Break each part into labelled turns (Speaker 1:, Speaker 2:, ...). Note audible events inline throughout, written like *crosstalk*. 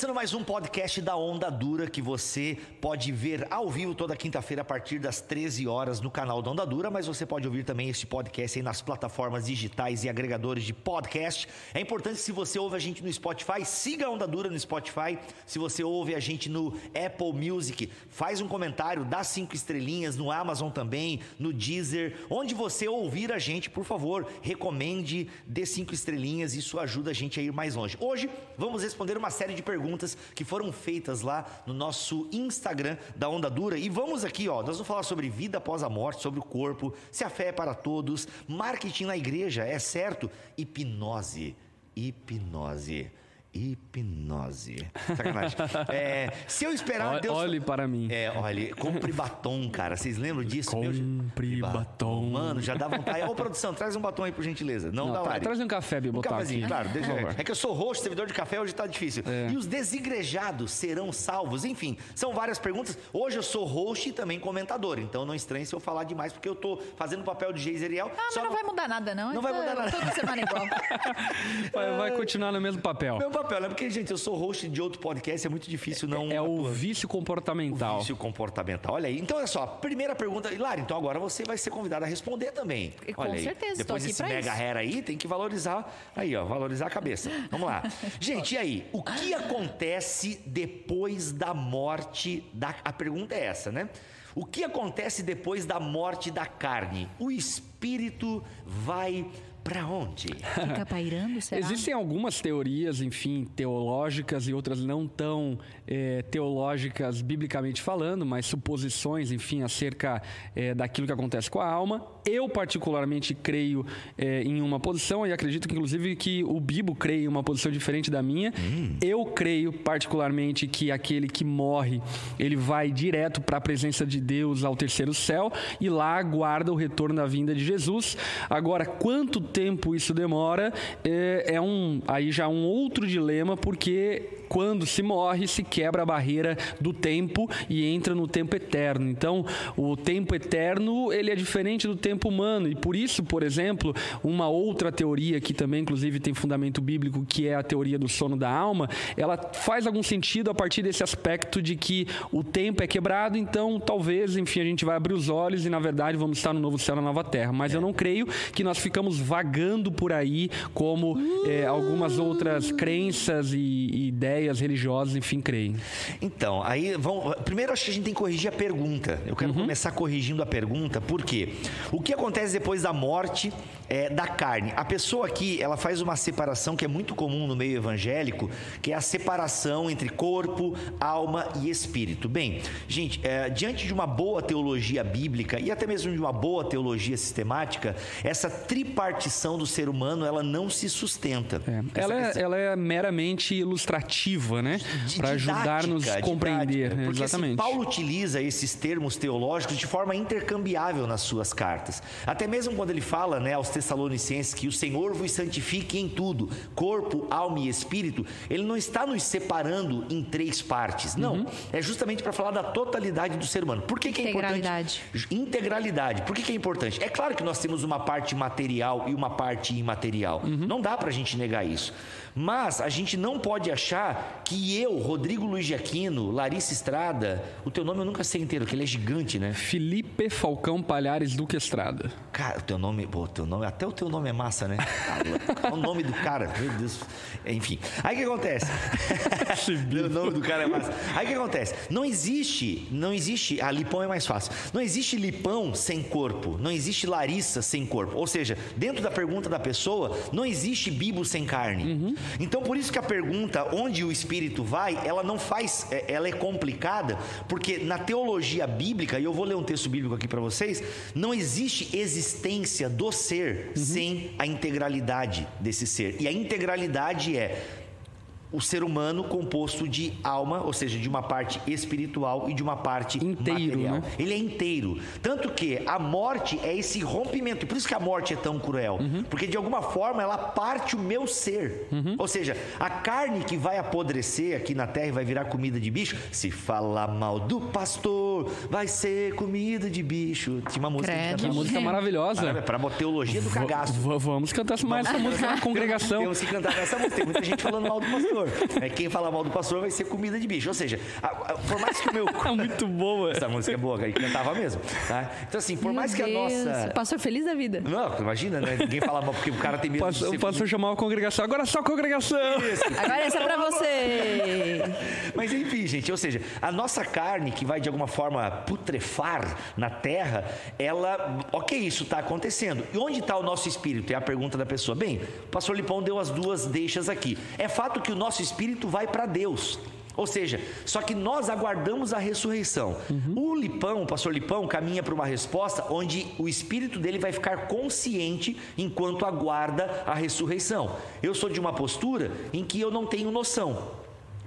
Speaker 1: Começando mais um podcast da Onda Dura que você pode ver ao vivo toda quinta-feira a partir das 13 horas no canal da Onda Dura, mas você pode ouvir também este podcast aí nas plataformas digitais e agregadores de podcast. É importante se você ouve a gente no Spotify, siga a Onda Dura no Spotify. Se você ouve a gente no Apple Music, faz um comentário, dá cinco estrelinhas no Amazon também, no Deezer, onde você ouvir a gente, por favor, recomende, dê cinco estrelinhas, isso ajuda a gente a ir mais longe. Hoje vamos responder uma série de perguntas que foram feitas lá no nosso Instagram da Onda Dura. E vamos aqui, ó, nós vamos falar sobre vida após a morte, sobre o corpo, se a fé é para todos, marketing na igreja, é certo? Hipnose. Hipnose. Hipnose. Sacanagem. *laughs* É, se eu esperar
Speaker 2: Olhe,
Speaker 1: Deus.
Speaker 2: olhe para mim.
Speaker 1: É, olha, compre batom, cara. Vocês lembram disso? Meu,
Speaker 2: Compre batom.
Speaker 1: Mano, já dá vontade. Ô, produção, traz um batom aí, por gentileza. Não,
Speaker 2: Não,
Speaker 1: dá
Speaker 2: tra- traz um café, Bi,
Speaker 1: Um
Speaker 2: botar
Speaker 1: cafezinho,
Speaker 2: aqui.
Speaker 1: claro. deixa-
Speaker 2: favor.
Speaker 1: é que eu sou roxo, servidor de café, hoje tá difícil.
Speaker 2: É.
Speaker 1: E os desigrejados serão salvos? Enfim, são várias perguntas. Hoje eu sou host e também comentador, então não estranhe se eu falar demais, porque eu tô fazendo o papel de Geiseriel.
Speaker 3: Ah, mas não vai mudar nada, não.
Speaker 1: Não vai mudar nada.
Speaker 3: Toda semana é igual. *laughs*
Speaker 2: Vai, vai continuar no mesmo papel.
Speaker 1: Meu papel, né? Porque, gente, eu sou host de outro podcast, é muito difícil não...
Speaker 2: É o
Speaker 1: atuar.
Speaker 2: vício comportamental.
Speaker 1: Vício comportamental. Olha aí. Então, olha só. Primeira pergunta. Hilário, então agora você vai ser convidado a responder também.
Speaker 3: E com
Speaker 1: olha aí.
Speaker 3: certeza, estou
Speaker 1: Depois desse mega
Speaker 3: isso.
Speaker 1: hair aí, tem que valorizar. Aí, ó. Valorizar a cabeça. Vamos lá. *laughs* Gente, e aí? O que acontece depois da morte da... A pergunta é essa, né? O que acontece depois da morte da carne? O espírito vai pra onde?
Speaker 3: Fica pairando, será?
Speaker 2: Existem algumas teorias, enfim, teológicas e outras não tão eh, teológicas biblicamente falando, mas suposições, enfim, acerca eh, daquilo que acontece com a alma. Eu, particularmente, creio eh, em uma posição e acredito que, inclusive, que o Bibo creia em uma posição diferente da minha. Eu creio, particularmente, que aquele que morre, ele vai direto para a presença de Deus ao terceiro céu e lá aguarda o retorno da vinda de Jesus. Agora, quanto tempo isso demora é, é um aí já um outro dilema, porque quando se morre se quebra a barreira do tempo e entra no tempo eterno. Então, o tempo eterno ele é diferente do tempo humano e por isso, por exemplo, uma outra teoria que também inclusive tem fundamento bíblico, que é a teoria do sono da alma, ela faz algum sentido a partir desse aspecto de que o tempo é quebrado, então talvez, enfim, a gente vai abrir os olhos e na verdade vamos estar no novo céu na nova terra. Mas eu não creio que nós ficamos vagando por aí como eh, algumas outras crenças e, e ideias religiosas, enfim, creem.
Speaker 1: Então, aí vamos. Primeiro, acho que a gente tem que corrigir a pergunta. Eu
Speaker 2: Uhum.
Speaker 1: quero começar corrigindo a pergunta, por quê? O que acontece depois da morte é, da carne? A pessoa aqui, ela faz uma separação que é muito comum no meio evangélico, que é a separação entre corpo, alma e espírito. Bem, gente, é, diante de uma boa teologia bíblica e até mesmo de uma boa teologia sistemática, essa tripartição do ser humano, ela não se sustenta.
Speaker 2: É, Ela, é, ela é meramente ilustrativa, né?
Speaker 1: di-
Speaker 2: Para ajudar-nos a compreender.
Speaker 1: didática. Porque assim,
Speaker 2: Exatamente.
Speaker 1: Paulo utiliza esses termos teológicos de forma intercambiável nas suas cartas. Até mesmo quando ele fala né, aos Tessalonicenses que o Senhor vos santifique em tudo, corpo, alma e espírito, ele não está nos separando em três partes. Não.
Speaker 2: Uhum.
Speaker 1: É justamente para falar da totalidade do ser humano. Por que, que é
Speaker 3: Integralidade.
Speaker 1: importante? Integralidade. Por que, que é importante? É claro que nós temos uma parte material e uma parte imaterial.
Speaker 2: Uhum.
Speaker 1: Não dá para a gente negar isso. Mas a gente não pode achar que eu, Rodrigo Luiz de Aquino, Larissa Estrada, o teu nome eu nunca sei inteiro, que ele é gigante, né?
Speaker 2: Felipe Falcão Palhares Duque Estrada.
Speaker 1: Cara, o teu nome, pô, teu nome, até o teu nome é massa, né? *laughs* O nome do cara, meu Deus. Enfim. Aí o que acontece? *laughs* o nome do cara é massa. Aí o que acontece? Não existe, não existe, ah, Lipão é mais fácil. Não existe Lipão sem corpo, não existe Larissa sem corpo. Ou seja, dentro da pergunta da pessoa, não existe Bibo sem carne. Então, por isso que a pergunta onde o espírito vai, ela não faz, é- ela é complicada, porque na teologia bíblica, e eu vou ler um texto bíblico aqui para vocês, não existe existência do ser sem a integralidade desse ser. E a integralidade é o ser humano composto de alma, ou seja, de uma parte espiritual e de uma parte
Speaker 2: Inteiro,
Speaker 1: material.
Speaker 2: né?
Speaker 1: Ele é inteiro. Tanto que a morte é esse rompimento. Por isso que a morte é tão cruel.
Speaker 2: Uhum.
Speaker 1: Porque de alguma forma ela parte o meu ser. Ou seja, a carne que vai apodrecer aqui na terra e vai virar comida de bicho, se falar mal do pastor, vai ser comida de bicho. Tinha uma música
Speaker 3: Credo.
Speaker 1: que cantava.
Speaker 2: música maravilhosa.
Speaker 1: Para Para teologia do cagaço.
Speaker 2: va- vamos cantar mais *laughs* essa música na congregação.
Speaker 1: Temos que cantar essa música. Tem muita gente falando mal do pastor. Pastor. É, quem fala mal do pastor vai ser comida de bicho. Ou seja, a- a- por mais que o meu. *laughs*
Speaker 2: Muito boa.
Speaker 1: Essa música é boa, aí cantava mesmo. Tá? Então, assim, por mais que a
Speaker 3: Meu Deus,
Speaker 1: nossa.
Speaker 3: Pastor feliz da vida.
Speaker 1: Não, imagina, né? Ninguém fala mal porque o cara tem medo de
Speaker 2: Pastor-
Speaker 1: ser
Speaker 2: O pastor chamava a congregação. Agora só a congregação.
Speaker 3: Agora essa é pra você. *laughs*
Speaker 1: Mas enfim, gente, ou seja, a nossa carne que vai de alguma forma putrefar na terra, ela, ok, isso está acontecendo. E onde está o nosso espírito? É a pergunta da pessoa. Bem, o pastor Lipão deu as duas deixas aqui. É fato que o nosso espírito vai para Deus. Ou seja, só que nós aguardamos a ressurreição. O Lipão, o pastor Lipão, caminha para uma resposta onde o espírito dele vai ficar consciente enquanto aguarda a ressurreição. Eu sou de uma postura em que eu não tenho noção.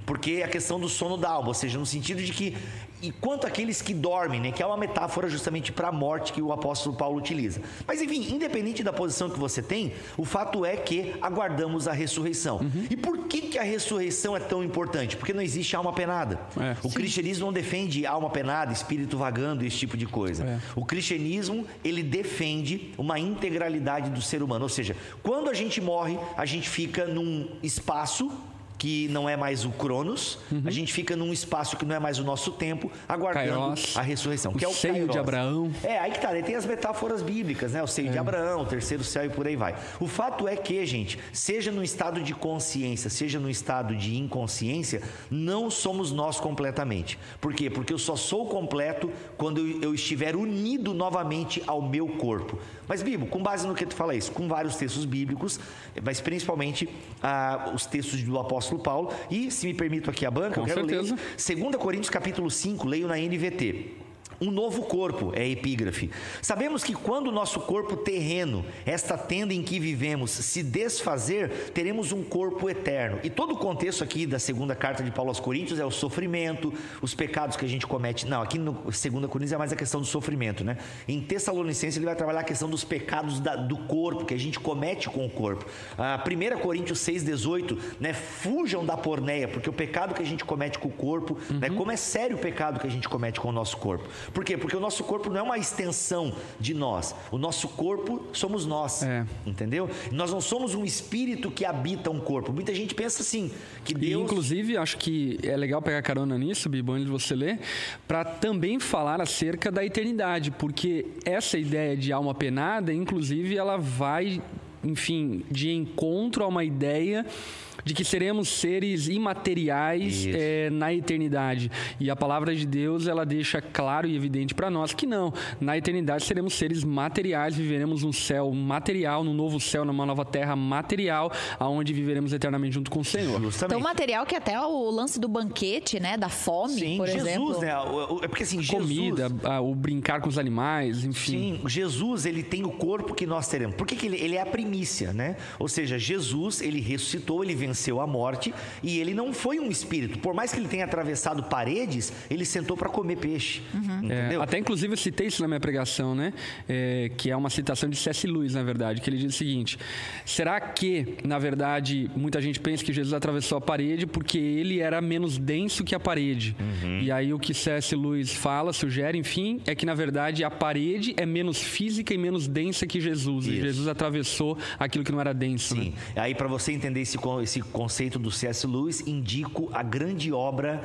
Speaker 1: Porque é a questão do sono da alma, ou seja, no sentido de que, enquanto aqueles que dormem, né, que é uma metáfora justamente para a morte que o apóstolo Paulo utiliza. Mas enfim, independente da posição que você tem, o fato é que aguardamos a ressurreição. E por que, que a ressurreição é tão importante? Porque não existe alma penada.
Speaker 2: É.
Speaker 1: o cristianismo não defende alma penada, espírito vagando, esse tipo de coisa.
Speaker 2: É.
Speaker 1: O cristianismo, ele defende uma integralidade do ser humano, ou seja, quando a gente morre, a gente fica num espaço que não é mais o Cronos, a gente fica num espaço que não é mais o nosso tempo, aguardando
Speaker 2: Kairos.
Speaker 1: a ressurreição,
Speaker 2: O
Speaker 1: que é o
Speaker 2: seio de
Speaker 1: Kairos.
Speaker 2: Abraão.
Speaker 1: É, aí que tá, daí tem as metáforas bíblicas, né? O seio de Abraão, o terceiro céu e por aí vai. O fato é que, gente, seja no estado de consciência, seja no estado de inconsciência, não somos nós completamente. Por quê? Porque eu só sou completo quando eu, eu estiver unido novamente ao meu corpo. Mas, Bibo, com base no que tu fala isso, com vários textos bíblicos, mas principalmente ah, os textos do apóstolo Paulo, e se me permito aqui a banca,
Speaker 2: Com
Speaker 1: eu quero
Speaker 2: certeza.
Speaker 1: ler 2 Coríntios capítulo 5, leio na NVT. Um novo corpo é a epígrafe. Sabemos que quando o nosso corpo terreno, esta tenda em que vivemos, se desfazer, teremos um corpo eterno. E todo o contexto aqui da segunda carta de Paulo aos Coríntios é o sofrimento, os pecados que a gente comete. Não, aqui no 2 Coríntios é mais a questão do sofrimento, né? Em Tessalonicenses ele vai trabalhar a questão dos pecados da- do corpo, que a gente comete com o corpo. Ah, 1 Coríntios 6,18, né? Fujam da porneia, porque o pecado que a gente comete com o corpo, né? Como é sério o pecado que a gente comete com o nosso corpo. Por quê? Porque o nosso corpo não é uma extensão de nós. O nosso corpo somos nós.
Speaker 2: É.
Speaker 1: Entendeu? Nós não somos um espírito que habita um corpo. Muita gente pensa assim, que
Speaker 2: E,
Speaker 1: Deus.
Speaker 2: inclusive, acho que é legal pegar carona nisso, Bibo, antes de você ler, para também falar acerca da eternidade, porque essa ideia de alma penada, inclusive, ela vai, enfim, de encontro a uma ideia de que seremos seres imateriais eh, na eternidade. E a palavra de Deus, ela deixa claro e evidente para nós que não. Na eternidade seremos seres materiais, viveremos um céu material, num novo céu, numa nova terra material, aonde viveremos eternamente junto com o Senhor.
Speaker 1: Justamente.
Speaker 3: Tão material que até o lance do banquete, né? Da fome,
Speaker 1: Sim,
Speaker 3: por
Speaker 1: Jesus,
Speaker 3: exemplo.
Speaker 1: né? É porque assim, Jesus.
Speaker 2: Comida, o brincar com os animais, enfim.
Speaker 1: Sim, Jesus ele tem o corpo que nós teremos. Por que, que ele, ele é a primícia, né? Ou seja, Jesus ele ressuscitou, ele venceu a morte e ele não foi um espírito. Por mais que ele tenha atravessado paredes, ele sentou para comer peixe,
Speaker 3: Uhum.
Speaker 2: É,
Speaker 1: entendeu?
Speaker 2: até inclusive eu citei isso na minha pregação, né? É, que é uma citação de C.S. Lewis, na verdade, que ele diz o seguinte: será que, na verdade, muita gente pensa que Jesus atravessou a parede porque ele era menos denso que a parede?
Speaker 1: Uhum.
Speaker 2: E aí o que C.S. Lewis fala, sugere, enfim, é que na verdade a parede é menos física e menos densa que Jesus. E
Speaker 1: Isso.
Speaker 2: Jesus atravessou aquilo que não era denso.
Speaker 1: Sim.
Speaker 2: Né?
Speaker 1: Aí, para você entender esse, esse conceito do C.S. Lewis, indico a grande obra.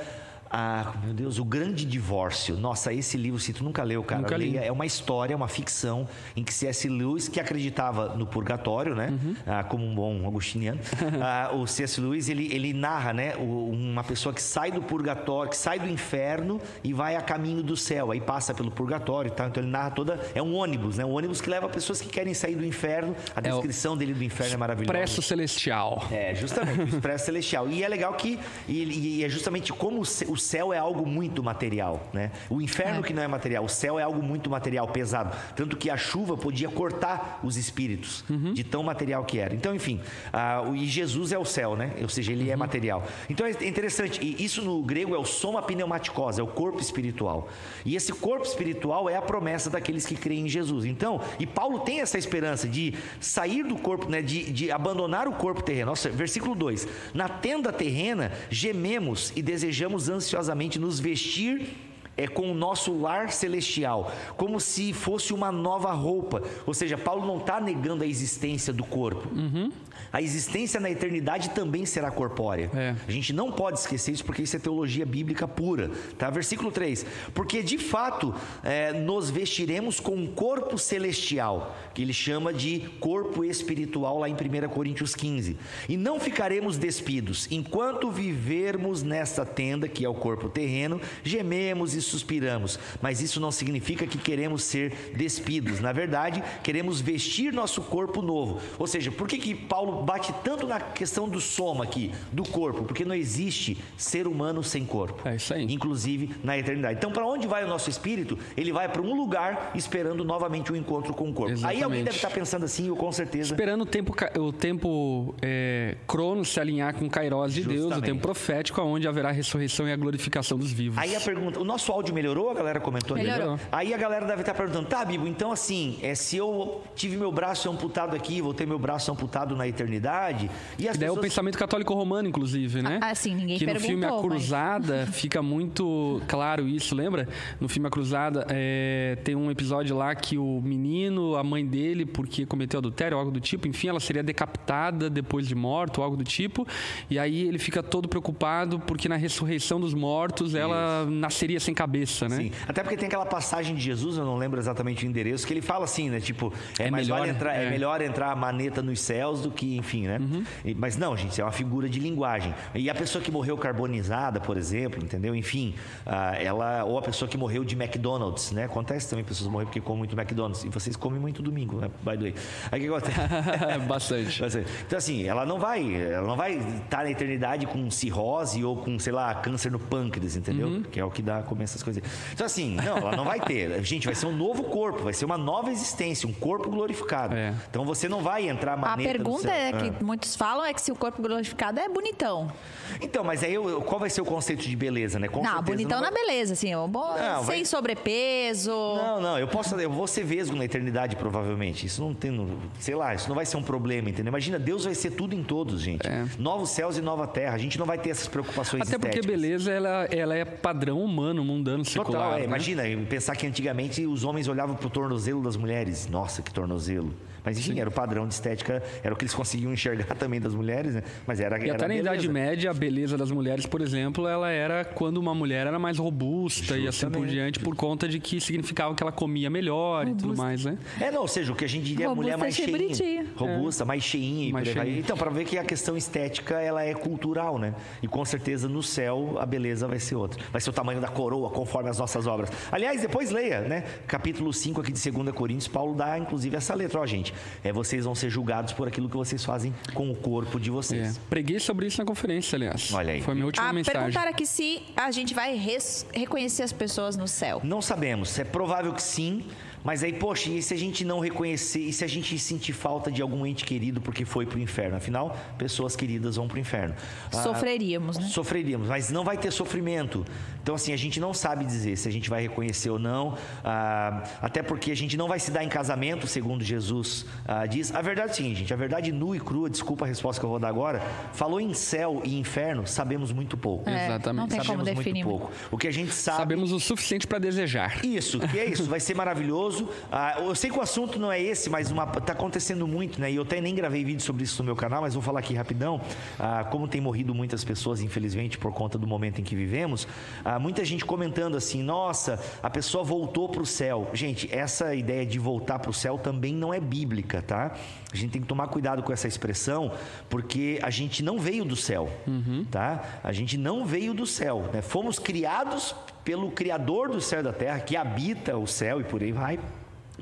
Speaker 1: Ah, meu Deus, o Grande Divórcio. Nossa, esse livro, se tu nunca leu, cara,
Speaker 2: Nunca
Speaker 1: leia. é uma história, uma ficção em que C.S. Lewis, que acreditava no purgatório, né?
Speaker 2: Uhum.
Speaker 1: Ah, como um bom agostiniano, *laughs* ah, o C.S. Lewis ele, ele narra, né? uma pessoa que sai do purgatório, que sai do inferno e vai a caminho do céu, aí passa pelo purgatório e tal. Então ele narra toda. É um ônibus, né? Um ônibus que leva pessoas que querem sair do inferno. A
Speaker 2: É o-
Speaker 1: descrição dele do inferno é maravilhosa.
Speaker 2: Preço celestial.
Speaker 1: É, justamente, o expresso celestial. E é legal que e, e é justamente como o céu é algo muito material, né? O inferno
Speaker 3: É.
Speaker 1: que não é material, o céu é algo muito material, pesado. Tanto que a chuva podia cortar os espíritos, de tão material que era. Então, enfim, ah, o- e Jesus é o céu, né? Ou seja, ele é material. Então é interessante, e isso no grego é o soma pneumaticose, é o corpo espiritual. E esse corpo espiritual é a promessa daqueles que creem em Jesus. Então, e Paulo tem essa esperança de sair do corpo, né, de, de abandonar o corpo terreno. Nossa, versículo 2: Na tenda terrena gememos e desejamos ansiosamente nos vestir é com o nosso lar celestial, como se fosse uma nova roupa. Ou seja, Paulo não está negando a existência do corpo.
Speaker 2: Uhum.
Speaker 1: A existência na eternidade também será corpórea.
Speaker 2: É.
Speaker 1: A gente não pode esquecer isso porque isso é teologia bíblica pura. Tá? Versículo 3. Porque de fato é, nos vestiremos com um corpo celestial, que ele chama de corpo espiritual lá em 1 Coríntios 15. E não ficaremos despidos. Enquanto vivermos nesta tenda, que é o corpo terreno, gememos e suspiramos. Mas isso não significa que queremos ser despidos. Na verdade, queremos vestir nosso corpo novo. Ou seja, por que, que Paulo bate tanto na questão do soma aqui, do corpo? Porque não existe ser humano sem corpo.
Speaker 2: É isso aí.
Speaker 1: Inclusive na eternidade. Então, para onde vai o nosso espírito? Ele vai para um lugar esperando novamente o um encontro com o corpo.
Speaker 2: Exatamente.
Speaker 1: Aí alguém deve estar pensando assim, eu com certeza.
Speaker 2: Esperando o tempo, o tempo é, crono se alinhar com o Kairos de Deus, o
Speaker 1: Justamente.
Speaker 2: tempo profético, onde haverá a ressurreição e a glorificação dos vivos.
Speaker 1: Aí a pergunta, o nosso áudio melhorou? A galera comentou ali.
Speaker 3: Melhorou.
Speaker 1: Aí a galera deve estar perguntando, tá, Bibo, então assim, é, se eu tive meu braço amputado aqui, vou ter meu braço amputado na eternidade, e as
Speaker 2: daí é o
Speaker 1: pessoas...
Speaker 2: pensamento católico romano, inclusive, né?
Speaker 3: Ah, sim, ninguém
Speaker 2: Que no filme A
Speaker 3: perguntou, mas-
Speaker 2: Cruzada *laughs* fica muito claro isso, lembra? No filme A Cruzada é, tem um episódio lá que o menino, a mãe dele, porque cometeu adultério ou algo do tipo, enfim, ela seria decapitada depois de morto ou algo do tipo, e aí ele fica todo preocupado porque na ressurreição dos mortos ela nasceria sem cabeça, né?
Speaker 1: Sim, até porque tem aquela passagem de Jesus, eu não lembro exatamente o endereço, que ele fala assim, né? Tipo, é,
Speaker 2: É melhor,
Speaker 1: vale entrar, é.
Speaker 2: é.
Speaker 1: melhor entrar a maneta nos céus do que, enfim, né?
Speaker 2: Uhum.
Speaker 1: Mas não, gente, isso é uma figura de linguagem. E a pessoa que morreu carbonizada, por exemplo, entendeu? Enfim, ah, ela. Ou a pessoa que morreu de McDonald's, né? Acontece também pessoas morrem porque comem muito McDonald's. E vocês comem muito domingo, né? By the way. Aí o que acontece? *laughs* *laughs*
Speaker 2: Bastante.
Speaker 1: Então, assim, ela não vai, ela não vai estar na eternidade com cirrose ou com, sei lá, câncer no pâncreas, entendeu?
Speaker 2: Uhum.
Speaker 1: Que é o que dá, começa essas coisas. Então, assim, não, ela não vai ter. *laughs* Gente, vai ser um novo corpo, vai ser uma nova existência, um corpo glorificado.
Speaker 2: É.
Speaker 1: Então, você não vai entrar
Speaker 3: A
Speaker 1: maneta no
Speaker 3: pergunta é que
Speaker 1: Ah.
Speaker 3: muitos falam é que se o corpo glorificado é bonitão.
Speaker 1: Então, mas aí eu- qual vai ser o conceito de beleza, né? Com
Speaker 3: não, bonitão
Speaker 1: não
Speaker 3: na
Speaker 1: vai-
Speaker 3: beleza, assim, ó, bom,
Speaker 1: Não,
Speaker 3: sem
Speaker 1: vai-
Speaker 3: sobrepeso.
Speaker 1: Não, não, eu posso, eu vou ser vesgo na eternidade, provavelmente. Isso não tem, sei lá, isso não vai ser um problema, entendeu? Imagina, Deus vai ser tudo em todos, gente.
Speaker 2: É.
Speaker 1: Novos céus e nova terra. A gente não vai ter essas preocupações
Speaker 2: Até porque
Speaker 1: estéticas.
Speaker 2: beleza ela, ela é padrão humano, mundano, secular.
Speaker 1: Total, é,
Speaker 2: né?
Speaker 1: imagina, pensar que antigamente os homens olhavam pro tornozelo das mulheres. Nossa, que tornozelo. Mas enfim, era o padrão de estética, era o que eles conseguiam enxergar *laughs* também das mulheres, né? Mas era
Speaker 2: E
Speaker 1: era
Speaker 2: até na
Speaker 1: beleza.
Speaker 2: Idade Média, a beleza das mulheres, por exemplo, ela era quando uma mulher era mais robusta e assim por
Speaker 1: Justamente.
Speaker 2: diante, por conta de que significava que ela comia melhor e tudo mais, né?
Speaker 1: É, não, ou seja, o que a gente diria a
Speaker 3: Robusta
Speaker 1: mulher mais
Speaker 3: achei
Speaker 1: cheinha. Robusta, mais cheinha e
Speaker 2: Mais cheinha.
Speaker 1: Então, para ver que a questão estética, ela é cultural, né? E com certeza no céu a beleza vai ser outra. Vai ser o tamanho da coroa, conforme as nossas obras. Aliás, depois leia, né? Capítulo 5 aqui de 2 Coríntios, Paulo dá inclusive essa letra. Ó, gente, é, vocês vão ser julgados por aquilo que vocês fazem com o corpo de
Speaker 2: É.
Speaker 1: vocês.
Speaker 2: Preguei sobre isso na conferência, aliás.
Speaker 1: Olha aí.
Speaker 2: Foi a minha última
Speaker 3: Ah,
Speaker 2: mensagem.
Speaker 3: perguntaram aqui se a gente vai res- reconhecer as pessoas no céu.
Speaker 1: Não sabemos. É provável que sim. Mas aí, poxa, e se a gente não reconhecer, e se a gente sentir falta de algum ente querido porque foi pro inferno? Afinal, pessoas queridas vão pro inferno. Ah,
Speaker 3: Sofreríamos, né?
Speaker 1: Sofreríamos, mas não vai ter sofrimento. Então, assim, a gente não sabe dizer se a gente vai reconhecer ou não. ah, até porque a gente não vai se dar em casamento, segundo Jesus ah, diz. A verdade é o seguinte, gente, a verdade nua e crua, desculpa a resposta que eu vou dar agora, falou em céu e inferno, sabemos muito pouco.
Speaker 3: É,
Speaker 2: Exatamente.
Speaker 3: Não tem como
Speaker 1: sabemos
Speaker 3: definir.
Speaker 1: muito pouco. O que a gente sabe
Speaker 2: Sabemos o suficiente para desejar.
Speaker 1: isso, que é isso, vai ser maravilhoso. Ah, eu sei que o assunto não é esse, mas uma, tá acontecendo muito, né? E eu até nem gravei vídeo sobre isso no meu canal, mas vou falar aqui rapidão. Ah, como tem morrido muitas pessoas, infelizmente, por conta do momento em que vivemos, ah, muita gente comentando assim: nossa, a pessoa voltou para o céu. Gente, essa ideia de voltar para o céu também não é bíblica, tá? A gente tem que tomar cuidado com essa expressão, porque a gente não veio do céu, tá? A gente não veio do céu, né? Fomos criados pelo Criador do céu e da terra, que habita o céu e por aí vai.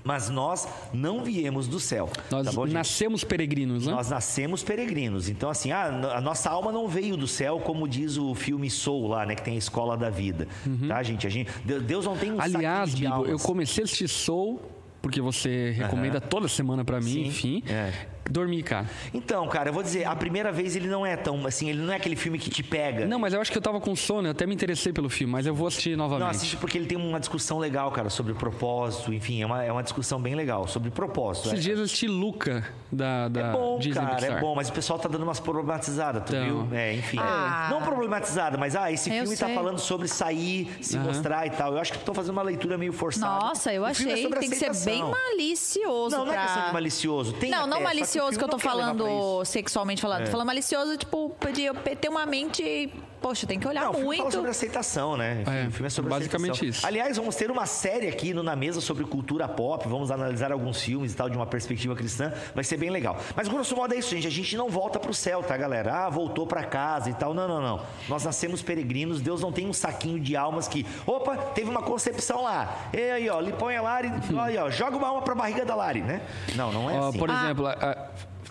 Speaker 1: Mas nós não viemos do céu.
Speaker 2: Nós
Speaker 1: tá bom,
Speaker 2: nascemos peregrinos, né?
Speaker 1: Nós nascemos peregrinos. Então, assim, ah, a nossa alma não veio do céu, como diz o filme Soul lá, né? Que tem a escola da vida. Tá, gente? A gente Deus não tem um
Speaker 2: Uhum. Aliás, Bibo, eu comecei a assistir Soul, porque você recomenda toda semana para mim,
Speaker 1: Sim,
Speaker 2: enfim.
Speaker 1: é.
Speaker 2: Dormi, cara.
Speaker 1: Então, cara, eu vou dizer, a primeira vez ele não é tão, assim, ele não é aquele filme que te pega.
Speaker 2: Não, mas eu acho que eu tava com sono, eu até me interessei pelo filme, mas eu vou assistir novamente.
Speaker 1: Não, assiste porque ele tem uma discussão legal, cara, sobre propósito, enfim, é uma, é uma discussão bem legal, sobre propósito.
Speaker 2: Esses
Speaker 1: é,
Speaker 2: dias eu assisti Luca, da, da
Speaker 1: é bom,
Speaker 2: Disney
Speaker 1: cara,
Speaker 2: Pixar.
Speaker 1: é bom, mas o pessoal tá dando umas problematizadas, tu
Speaker 2: Então.
Speaker 1: viu? É, enfim.
Speaker 3: Ah.
Speaker 1: Não problematizada, mas, ah, esse
Speaker 3: Eu
Speaker 1: filme tá
Speaker 3: sei.
Speaker 1: falando sobre sair, se
Speaker 2: Aham.
Speaker 1: mostrar e tal. Eu acho que estão fazendo uma leitura meio forçada.
Speaker 3: Nossa, eu
Speaker 1: O é
Speaker 3: achei que tem que ser bem
Speaker 1: aceitação.
Speaker 3: malicioso
Speaker 1: Não, não é
Speaker 3: pra...
Speaker 1: questão de malicioso. Tem
Speaker 3: não,
Speaker 1: até,
Speaker 3: não
Speaker 1: só que o
Speaker 3: malicioso que eu tô falando sexualmente falando. Tô falando malicioso, tipo, eu ter uma mente. Poxa, tem que olhar
Speaker 1: Não, o filme fala
Speaker 3: muito.
Speaker 1: sobre aceitação, né? Enfim,
Speaker 2: É,
Speaker 1: o filme é sobre
Speaker 2: basicamente
Speaker 1: aceitação.
Speaker 2: isso.
Speaker 1: Aliás, vamos ter uma série aqui no Na Mesa sobre cultura pop. Vamos analisar alguns filmes e tal de uma perspectiva cristã. Vai ser bem legal. Mas, grosso modo, é isso, gente. A gente não volta pro céu, tá, galera? Ah, voltou pra casa e tal. Não, não, não. Nós nascemos peregrinos. Deus não tem um saquinho de almas que... Opa, teve uma concepção lá. E aí, ó, lhe põe a Lari. *laughs* Aí, ó, joga uma alma pra barriga da Lari, né? Não, não é assim.
Speaker 2: por exemplo, a, a,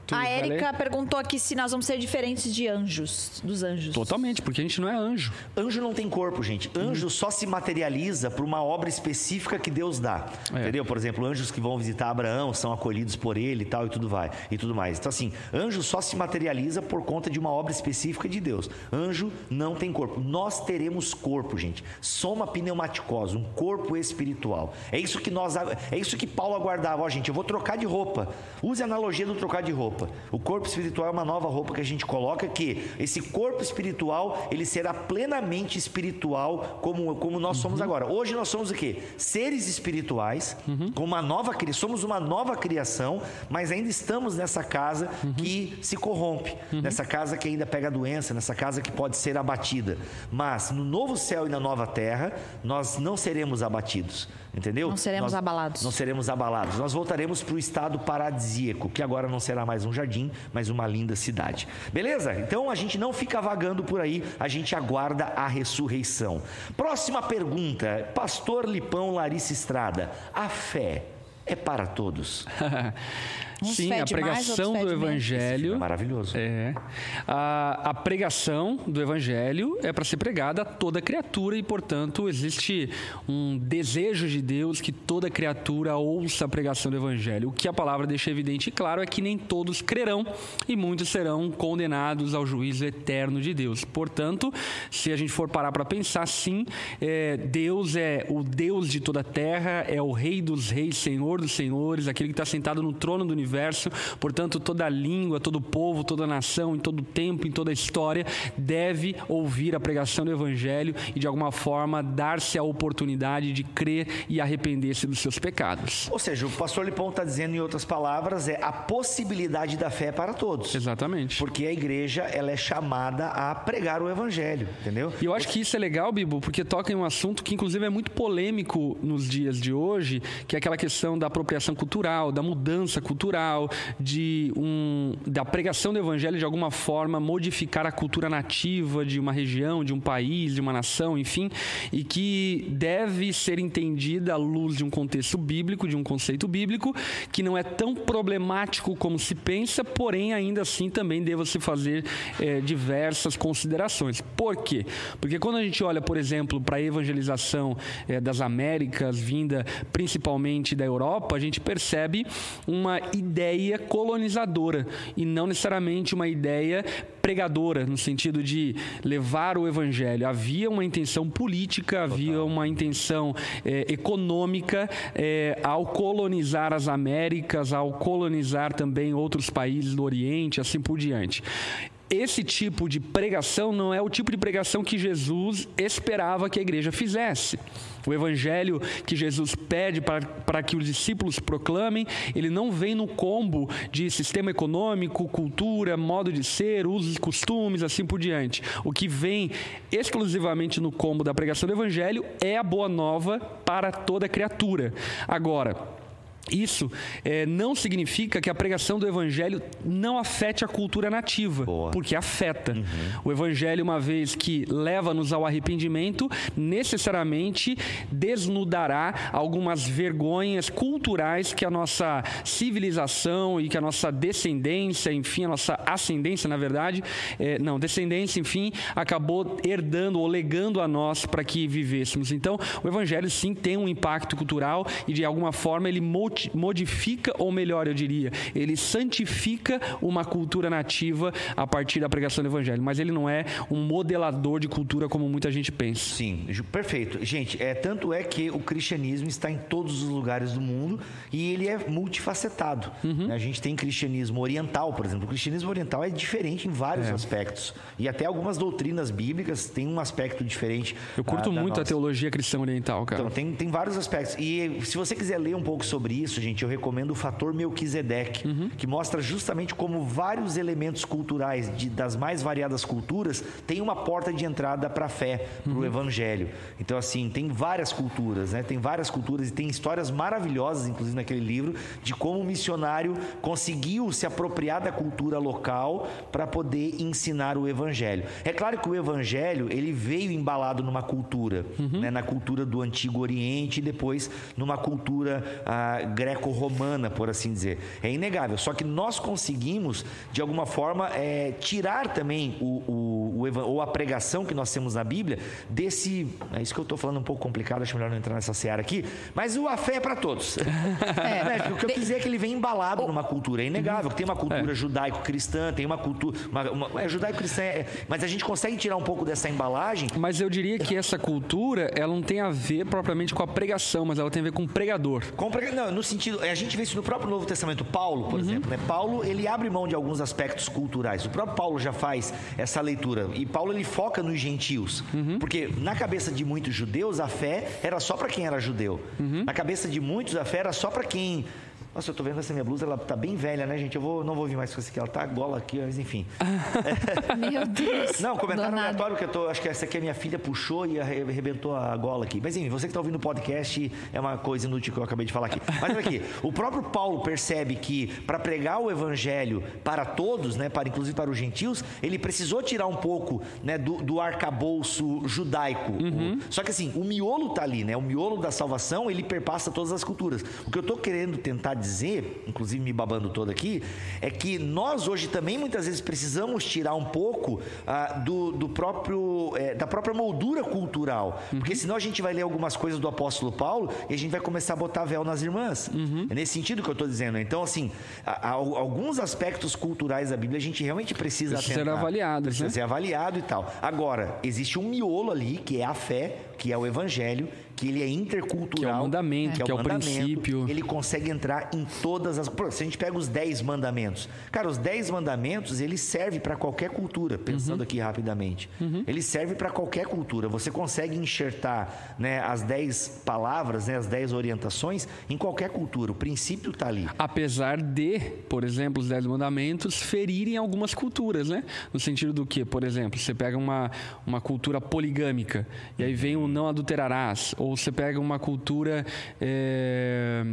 Speaker 2: tu
Speaker 3: A? Érica perguntou aqui se nós vamos ser diferentes de anjos, dos anjos.
Speaker 2: Totalmente, porque a gente não é anjo.
Speaker 1: Anjo não tem corpo, gente. Anjo só se materializa por uma obra específica que Deus dá.
Speaker 2: É.
Speaker 1: Entendeu? Por exemplo, anjos que vão visitar Abraão são acolhidos por ele e tal e tudo vai e tudo mais. Então assim, anjo só se materializa por conta de uma obra específica de Deus. Anjo não tem corpo. Nós teremos corpo, gente. Soma pneumaticose, um corpo espiritual. É isso que nós é isso que Paulo aguardava, ó, gente, eu vou trocar de roupa. Use a analogia do trocar de roupa. O corpo espiritual é uma nova roupa que a gente coloca que esse corpo espiritual, ele será plenamente espiritual como, como nós somos agora. Hoje nós somos o quê? Seres espirituais, com uma nova somos uma nova criação, mas ainda estamos nessa casa que se corrompe, nessa casa que ainda pega doença, nessa casa que pode ser abatida. Mas no novo céu e na nova terra, nós não seremos abatidos. Entendeu?
Speaker 3: Não seremos
Speaker 1: Nós-
Speaker 3: abalados.
Speaker 1: Não seremos abalados. Nós voltaremos para o estado paradisíaco, que agora não será mais um jardim, mas uma linda cidade. Beleza? Então a gente não fica vagando por aí, a gente aguarda a ressurreição. Próxima pergunta, Pastor Lipão Larissa Estrada. A fé é para todos? *laughs*
Speaker 3: Uns
Speaker 2: Sim, a
Speaker 3: mais,
Speaker 2: pregação
Speaker 3: outros
Speaker 2: do
Speaker 1: filme
Speaker 2: evangelho.
Speaker 1: é maravilhoso.
Speaker 2: É. A, a pregação do evangelho é para ser pregada a toda criatura e, portanto, existe um desejo de Deus que toda criatura ouça a pregação do evangelho. O que a palavra deixa evidente e claro é que nem todos crerão e muitos serão condenados ao juízo eterno de Deus. Portanto, se a gente for parar para pensar, sim, é, Deus é o Deus de toda a terra, é o Rei dos Reis, Senhor dos Senhores, aquele que está sentado no trono do universo. Portanto, toda língua, todo povo, toda nação, em todo tempo, em toda história, deve ouvir a pregação do Evangelho e, de alguma forma, dar-se a oportunidade de crer e arrepender-se dos seus pecados.
Speaker 1: Ou seja, o pastor Lipão está dizendo, em outras palavras, é a possibilidade da fé para todos.
Speaker 2: Exatamente.
Speaker 1: Porque a igreja ela é chamada a pregar o evangelho, entendeu?
Speaker 2: E eu acho que isso é legal, Bibo, porque toca em um assunto que, inclusive, é muito polêmico nos dias de hoje, que é aquela questão da apropriação cultural, da mudança cultural, de um, da pregação do evangelho, de alguma forma, modificar a cultura nativa de uma região, de um país, de uma nação, enfim, e que deve ser entendida à luz de um contexto bíblico, de um conceito bíblico, que não é tão problemático como se pensa, porém, ainda assim, também deva se fazer eh, diversas considerações. Por quê? Porque quando a gente olha, por exemplo, para a evangelização eh, das Américas, vinda principalmente da Europa, a gente percebe uma ideia colonizadora e não necessariamente uma ideia pregadora, no sentido de levar o evangelho. Havia uma intenção política, havia uma intenção eh, econômica eh, ao colonizar as Américas, ao colonizar também outros países do Oriente, assim por diante. Esse tipo de pregação não é o tipo de pregação que Jesus esperava que a igreja fizesse. O evangelho que Jesus pede para, que os discípulos proclamem, ele não vem no combo de sistema econômico, cultura, modo de ser, usos e costumes, assim por diante. O que vem exclusivamente no combo da pregação do evangelho é a boa nova para toda criatura. Agora, isso eh, não significa que a pregação do evangelho não afete a cultura nativa,
Speaker 1: Boa.
Speaker 2: porque afeta. O evangelho, uma vez que leva-nos ao arrependimento, necessariamente desnudará algumas vergonhas culturais que a nossa civilização e que a nossa descendência, enfim, a nossa ascendência, na verdade, eh, não, descendência, enfim, acabou herdando ou legando a nós para que vivêssemos. Então, o evangelho sim tem um impacto cultural e de alguma forma ele motiva modifica, ou melhor, eu diria, ele santifica uma cultura nativa a partir da pregação do evangelho. Mas ele não é um modelador de cultura como muita gente pensa.
Speaker 1: Sim, perfeito. Gente, é, tanto é que o cristianismo está em todos os lugares do mundo e ele é multifacetado. Uhum. A gente tem cristianismo oriental, por exemplo. O cristianismo oriental é diferente em vários é. aspectos. E até algumas doutrinas bíblicas têm um aspecto diferente.
Speaker 2: Eu curto muito nossa. a teologia cristã oriental, cara.
Speaker 1: Então, tem, tem vários aspectos. E se você quiser ler um pouco sobre isso, gente, eu recomendo o Fator Melquisedeque, uhum. que mostra justamente como vários elementos culturais de, das mais variadas culturas têm uma porta de entrada para a fé, para o uhum. evangelho. Então, assim, tem várias culturas, né? Tem várias culturas e tem histórias maravilhosas, inclusive naquele livro, de como o missionário conseguiu se apropriar da cultura local para poder ensinar o evangelho. É claro que o evangelho, ele veio embalado numa cultura, uhum. né? na cultura do Antigo Oriente e depois numa cultura ah, greco-romana, por assim dizer. É inegável. Só que nós conseguimos, de alguma forma, é, tirar também o, o, ou a pregação que nós temos na Bíblia desse. É isso que eu estou falando um pouco complicado, acho melhor não entrar nessa seara aqui. Mas o a fé é para todos. *laughs* É. *laughs* né? O que eu quis dizer é que ele vem embalado numa cultura. É inegável que tem uma cultura é. judaico-cristã, tem uma cultura. Uma, uma, é judaico-cristã, é, mas a gente consegue tirar um pouco dessa embalagem.
Speaker 2: Mas eu diria que essa cultura, ela não tem a ver propriamente com a pregação, mas ela tem a ver com o pregador.
Speaker 1: Com prega... Não, no sentido. A gente vê isso no próprio Novo Testamento. Paulo, por uhum. exemplo, né? Paulo, ele abre mão de alguns aspectos culturais. O próprio Paulo já faz essa leitura. E Paulo, ele foca nos gentios. Uhum. Porque na cabeça de muitos judeus, a fé era só para quem era judeu. Uhum. Na cabeça de muitos, a fé era só para quem nossa, eu tô vendo essa minha blusa, ela tá bem velha, né, gente? Eu vou, não vou vir mais com essa aqui, ela tá gola aqui, mas enfim. *laughs* *laughs*
Speaker 3: Meu Deus.
Speaker 1: Não, comentário aleatório que eu tô, acho que essa aqui a minha filha puxou e arrebentou a gola aqui. Mas enfim, você que tá ouvindo o podcast é uma coisa inútil que eu acabei de falar aqui. Mas olha aqui, o próprio Paulo percebe que para pregar o evangelho para todos, né, para inclusive para os gentios, ele precisou tirar um pouco, né, do, do arcabouço judaico. Uhum. O, só que assim, o miolo tá ali, né? O miolo da salvação, ele perpassa todas as culturas. O que eu tô querendo tentar dizer dizer, inclusive me babando todo aqui, é que nós hoje também muitas vezes precisamos tirar um pouco ah, do, do, próprio, é, da própria moldura cultural. Uhum. Porque senão a gente vai ler algumas coisas do apóstolo Paulo e a gente vai começar a botar véu nas irmãs. Uhum. É nesse sentido que eu estou dizendo. Então, assim, a, a, alguns aspectos culturais da Bíblia a gente realmente precisa
Speaker 2: Precisa ser avaliado.
Speaker 1: Precisa
Speaker 2: né?
Speaker 1: ser avaliado e tal. Agora, existe um miolo ali, que é a fé, que é o evangelho, que ele é intercultural. Que é
Speaker 2: o mandamento, que é, que é o, princípio.
Speaker 1: Ele consegue entrar em todas as. Se a gente pega os dez mandamentos, cara, os dez mandamentos ele serve para qualquer cultura. Pensando uhum. aqui rapidamente, uhum. ele serve para qualquer cultura. Você consegue enxertar, né, as dez palavras, né, as dez orientações em qualquer cultura. O princípio está ali.
Speaker 2: Apesar de, por exemplo, os dez mandamentos ferirem algumas culturas, né? No sentido do que, por exemplo, você pega uma uma cultura poligâmica e aí vem o não adulterarás ou você pega uma cultura é,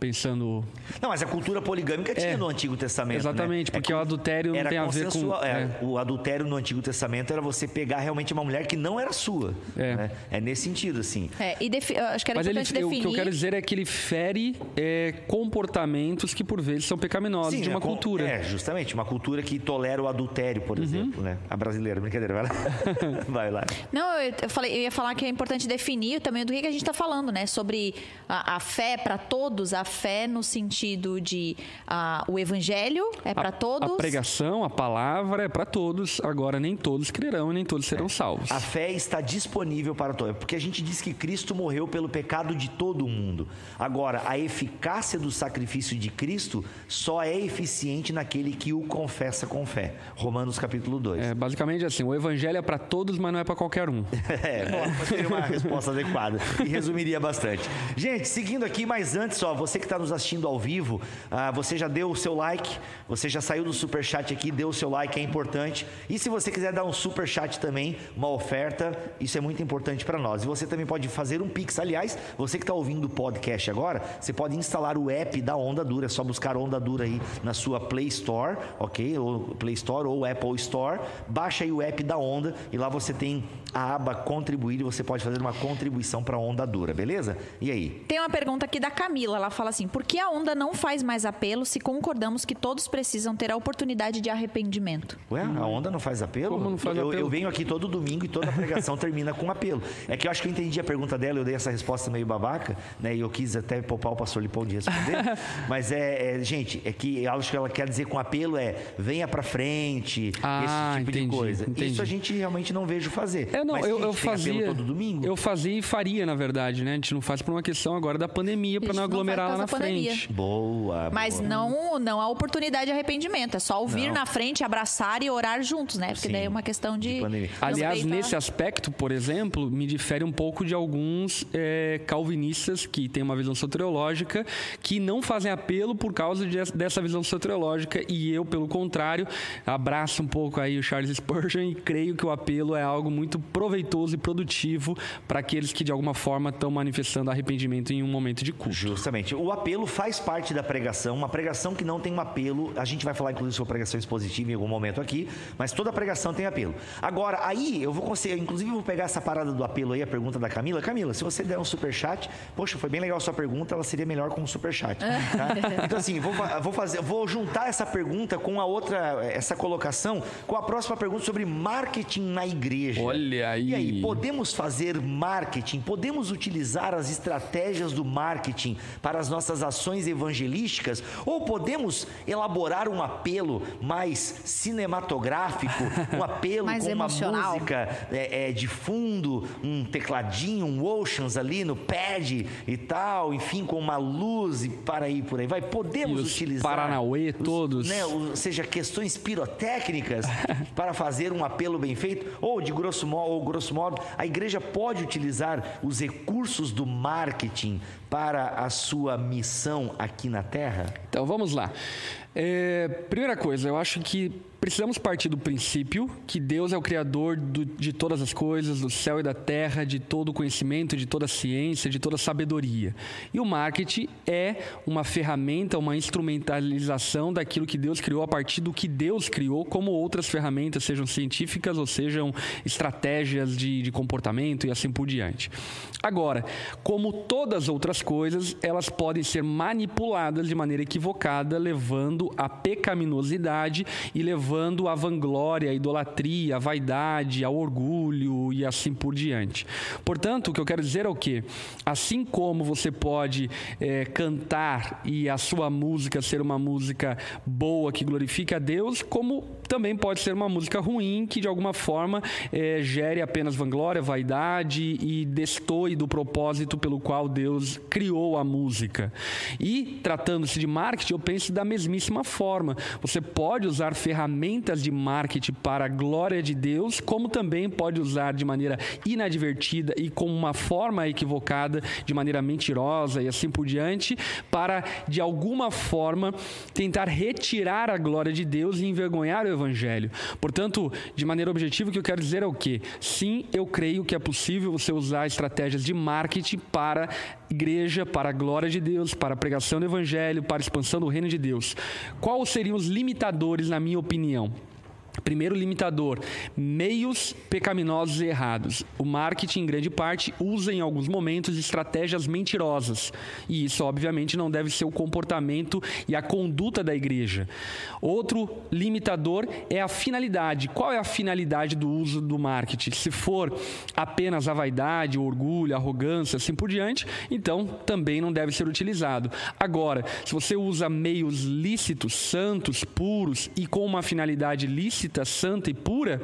Speaker 2: pensando.
Speaker 1: Não, mas a cultura poligâmica tinha é, no Antigo Testamento.
Speaker 2: Né? Exatamente,
Speaker 1: né?
Speaker 2: porque é, o adultério não tem a ver com.
Speaker 1: É, é, o adultério no Antigo Testamento era você pegar realmente uma mulher que não era sua. É, né? é nesse sentido, assim.
Speaker 3: É, e defi... acho que era
Speaker 2: mas
Speaker 3: importante
Speaker 2: ele,
Speaker 3: definir.
Speaker 2: O que eu quero dizer é que ele fere comportamentos que por vezes são pecaminosos Sim, de uma com... cultura.
Speaker 1: É, justamente, uma cultura que tolera o adultério, por uhum. exemplo, né? A brasileira, brincadeira, vai lá. *laughs* vai lá.
Speaker 3: Não, eu, falei, eu ia falar que é importante definir também do que, a gente está falando, né? Sobre a, a fé para todos, a fé no sentido de a, o evangelho é para todos.
Speaker 2: A pregação, a palavra é para todos. Agora, nem todos crerão e nem todos serão é. salvos.
Speaker 1: A fé está disponível para todos. Porque a gente diz que Cristo morreu pelo pecado de todo mundo. Agora, a eficácia do sacrifício de Cristo só é eficiente naquele que o confessa com fé. Romanos capítulo 2.
Speaker 2: É, basicamente assim, o evangelho é para todos, mas não é para qualquer um. *laughs*
Speaker 1: é, bom, seria uma resposta adequada *laughs* e resumiria bastante. Gente, seguindo aqui, mas antes, ó, você que está nos assistindo ao vivo, ah, você já deu o seu like, você já saiu do super chat aqui, deu o seu like, é importante. E se você quiser dar um super chat também, uma oferta, isso é muito importante para nós. E você também pode fazer um pix. Aliás, você que está ouvindo o podcast agora, você pode instalar o app da Onda Dura, é só buscar Onda Dura aí na sua Play Store, ok? Ou Play Store ou Apple Store. Baixa aí o app da Onda e lá você tem a aba contribuir e você pode fazer uma contribuição para a onda dura, beleza? E aí?
Speaker 3: Tem uma pergunta aqui da Camila. Ela fala assim: por que a onda não faz mais apelo se concordamos que todos precisam ter a oportunidade de arrependimento?
Speaker 1: Ué, a onda não faz apelo?
Speaker 2: Como não faz
Speaker 1: eu,
Speaker 2: apelo?
Speaker 1: eu venho aqui todo domingo e toda a *laughs* pregação termina com apelo. É que eu acho que eu entendi a pergunta dela, eu dei essa resposta meio babaca, né? E eu quis até poupar o pastor Lipão de responder. *laughs* Mas é, é, gente, é que eu acho que ela quer dizer com apelo é venha pra frente,
Speaker 2: Ah,
Speaker 1: esse tipo
Speaker 2: entendi,
Speaker 1: de coisa.
Speaker 2: entendi.
Speaker 1: Isso a gente realmente não vejo fazer.
Speaker 2: Eu não,
Speaker 1: Mas
Speaker 2: eu, eu
Speaker 1: gente apelo
Speaker 2: fazia.
Speaker 1: todo domingo.
Speaker 2: Eu fazia e faria, na verdade, né? A gente não faz por uma questão agora da pandemia, para não aglomerar lá na
Speaker 3: pandemia.
Speaker 2: frente.
Speaker 1: Boa.
Speaker 3: Mas
Speaker 1: boa.
Speaker 3: não, não há oportunidade de arrependimento. É só ouvir
Speaker 1: Não.
Speaker 3: na frente, abraçar e orar juntos, né? Porque
Speaker 1: Sim,
Speaker 3: daí é uma questão de.
Speaker 1: de.
Speaker 2: Aliás, nesse aspecto, por exemplo, me difere um pouco de alguns eh, calvinistas que têm uma visão soteriológica que não fazem apelo por causa de- dessa visão soteriológica e eu, pelo contrário, abraço um pouco aí o Charles Spurgeon e creio que o apelo é algo muito proveitoso e produtivo para aqueles que de alguma forma estão manifestando arrependimento em um momento de culto.
Speaker 1: Justamente. O apelo faz parte da pregação. Uma pregação que não tem um apelo, a gente vai falar inclusive sobre pregação expositiva em algum momento aqui, mas toda pregação tem apelo. Agora, aí eu vou conseguir, inclusive eu vou pegar essa parada do apelo aí, a pergunta da Camila. Camila, se você der um superchat, poxa, foi bem legal a sua pergunta, ela seria melhor com um superchat. Tá? *laughs* Então assim, vou, vou fazer, vou juntar essa pergunta com a outra, essa colocação, com a próxima pergunta sobre marketing na igreja.
Speaker 2: Olha aí.
Speaker 1: E aí, podemos fazer marketing? Podemos utilizar as estratégias do marketing para as nossas ações evangelísticas? Ou podemos elaborar um apelo mais cinematográfico, *laughs* um apelo
Speaker 3: Mais
Speaker 1: com
Speaker 3: emocional.
Speaker 1: uma música é, é, de fundo, um tecladinho, um Oceans ali no pad e tal, enfim, com uma luz e para aí por aí vai. Podemos
Speaker 2: E os
Speaker 1: utilizar
Speaker 2: Paranauê
Speaker 1: os-
Speaker 2: todos.
Speaker 1: né, ou seja, questões pirotécnicas *laughs* para fazer um apelo bem feito, ou de grosso modo, ou grosso modo, a igreja pode utilizar os recursos do marketing para a sua missão aqui na terra?
Speaker 2: Então vamos lá. É, primeira coisa, eu acho que precisamos partir do princípio que Deus é o Criador do- de todas as coisas, do céu e da terra, de todo o conhecimento, de toda a ciência, de toda a sabedoria. E o marketing é uma ferramenta, uma instrumentalização daquilo que Deus criou a partir do que Deus criou, como outras ferramentas, sejam científicas ou sejam estratégias de, de comportamento e assim por diante. Agora, como todas as outras coisas, elas podem ser manipuladas de maneira equivocada, levando à pecaminosidade e levando à vanglória, à idolatria, à vaidade, ao orgulho e assim por diante. Portanto, o que eu quero dizer é o quê? Assim como você pode eh, cantar e a sua música ser uma música boa que glorifique a Deus, como também pode ser uma música ruim que de alguma forma eh, gere apenas vanglória, vaidade e destoe do propósito pelo qual Deus criou a música. E tratando-se de marketing, eu penso da mesmíssima forma. Você pode usar ferramentas de marketing para a glória de Deus, como também pode usar de maneira inadvertida e com uma forma equivocada, de maneira mentirosa e assim por diante, para de alguma forma tentar retirar a glória de Deus e envergonhar o evangelho. Portanto, de maneira objetiva, o que eu quero dizer é o quê? Sim, eu creio que é possível você usar estratégias de marketing para igreja, para a glória de Deus, para a pregação do evangelho, para a expansão do reino de Deus. Quais seriam os limitadores, na minha opinião? Primeiro limitador, meios pecaminosos e errados. O marketing, em grande parte, usa em alguns momentos estratégias mentirosas. E isso, obviamente, não deve ser o comportamento e a conduta da igreja. Outro limitador é a finalidade. Qual é a finalidade do uso do marketing? Se for apenas a vaidade, o orgulho, a arrogância, assim por diante, então também não deve ser utilizado. Agora, se você usa meios lícitos, santos, puros e com uma finalidade lícita, santa e pura,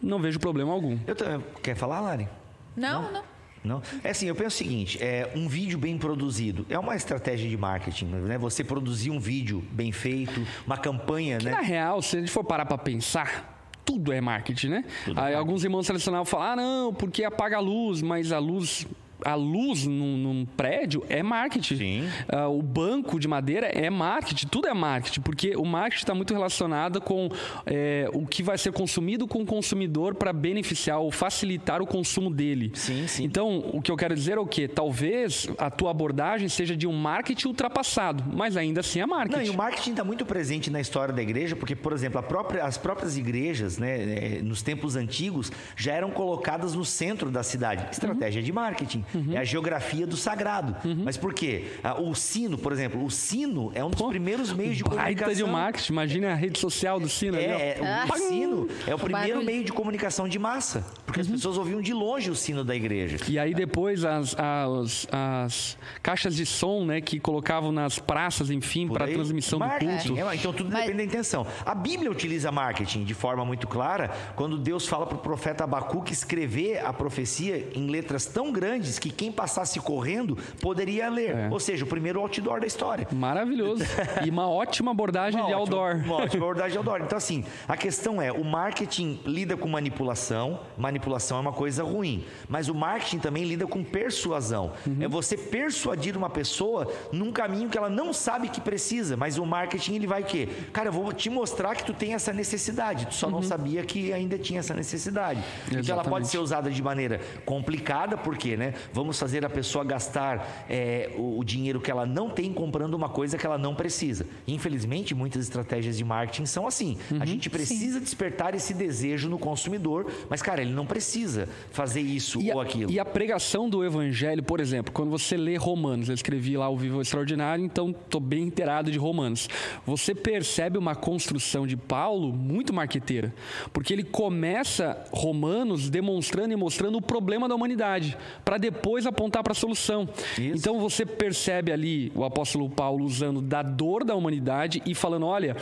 Speaker 2: não vejo problema algum.
Speaker 1: Eu tô- Quer falar, Lari?
Speaker 3: Não, não.
Speaker 1: Não? É assim, eu penso o seguinte, é, um vídeo bem produzido é uma estratégia de marketing, né? Você produzir um vídeo bem feito, uma campanha,
Speaker 2: Na
Speaker 1: né?
Speaker 2: real, se a gente for parar para pensar, tudo é marketing, né?
Speaker 1: Tudo é
Speaker 2: Aí
Speaker 1: marketing.
Speaker 2: alguns irmãos tradicionais falam, ah, não, porque apaga a luz, mas a luz a luz num, num prédio é marketing. Uh, o banco de madeira é marketing, tudo é marketing, porque o marketing está muito relacionado com é, o que vai ser consumido com o consumidor para beneficiar ou facilitar o consumo dele.
Speaker 1: Sim, sim.
Speaker 2: Então, o que eu quero dizer é o quê? Talvez a tua abordagem seja de um marketing ultrapassado, mas ainda assim é marketing.
Speaker 1: Não, e o marketing está muito presente na história da igreja, porque, por exemplo, própria, as próprias igrejas, né, é, nos tempos antigos, já eram colocadas no centro da cidade. Estratégia uhum. de marketing. Uhum. É a geografia do sagrado. Uhum. Mas por quê? Ah, o sino, por exemplo, o sino é um dos Pô, primeiros meios de comunicação.
Speaker 2: de marketing, imagina a rede social do sino.
Speaker 1: É, ali, é o sino é o primeiro meio de comunicação de massa, porque as uhum. pessoas ouviam de longe o sino da igreja.
Speaker 2: E aí depois as, as, as caixas de som, né, que colocavam nas praças, enfim, para transmissão marketing. do culto.
Speaker 1: É, então tudo Mas... depende da intenção. A Bíblia utiliza marketing de forma muito clara quando Deus fala para o profeta Abacuque escrever a profecia em letras tão grandes que quem passasse correndo poderia ler. É. Ou seja, o primeiro outdoor da história.
Speaker 2: Maravilhoso. e uma *laughs* ótima abordagem uma de ótima, outdoor.
Speaker 1: Uma ótima *laughs* abordagem de outdoor. Então, assim, a questão é: o marketing lida com manipulação, manipulação é uma coisa ruim, mas o marketing também lida com persuasão. Uhum. É você persuadir uma pessoa num caminho que ela não sabe que precisa, mas o marketing ele vai que, cara, eu vou te mostrar que tu tem essa necessidade, tu só uhum. não sabia que ainda tinha essa necessidade. Exatamente. Então ela pode ser usada de maneira complicada, porque, né? Vamos fazer a pessoa gastar é, o, o dinheiro que ela não tem comprando uma coisa que ela não precisa. Infelizmente, muitas estratégias de marketing são assim. Uhum. A gente precisa Sim. despertar esse desejo no consumidor, mas, cara, ele não precisa fazer isso
Speaker 2: e
Speaker 1: ou
Speaker 2: a,
Speaker 1: aquilo.
Speaker 2: E a pregação do evangelho, por exemplo, quando você lê Romanos, eu escrevi lá o Vivo Extraordinário, então estou bem inteirado de Romanos. Você percebe uma construção de Paulo muito marqueteira, porque ele começa Romanos demonstrando e mostrando o problema da humanidade, para depois apontar para a solução. Isso. Então você percebe ali o apóstolo Paulo usando da dor da humanidade e falando: olha,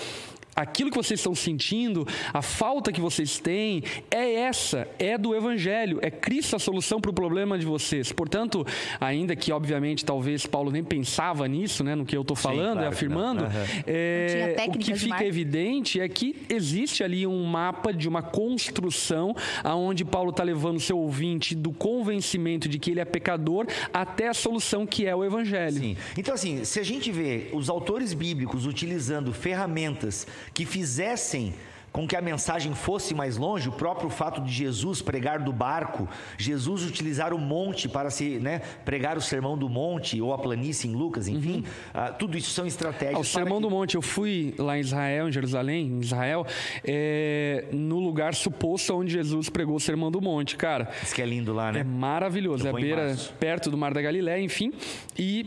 Speaker 2: aquilo que vocês estão sentindo, a falta que vocês têm, é essa, é do Evangelho, é Cristo a solução para o problema de vocês. Portanto, ainda que, obviamente, talvez Paulo nem pensava nisso, né, no que eu estou falando Sim, claro e afirmando, uhum. é, o que fica evidente é que existe ali um mapa de uma construção aonde Paulo está levando o seu ouvinte do convencimento de que ele é pecador até a solução que é o Evangelho.
Speaker 1: Sim. Então, assim, se a gente vê os autores bíblicos utilizando ferramentas que fizessem com que a mensagem fosse mais longe, o próprio fato de Jesus pregar do barco, Jesus utilizar o monte para se né, pregar o sermão do monte ou a planície em Lucas, enfim, uhum. uh, tudo isso são estratégias. Ah,
Speaker 2: o sermão
Speaker 1: que...
Speaker 2: do monte, eu fui lá em Israel, em Jerusalém, em Israel, é, no lugar suposto onde Jesus pregou o sermão do monte, cara.
Speaker 1: Isso que é lindo lá, né?
Speaker 2: É maravilhoso, eu é beira, perto do Mar da Galiléia, enfim, e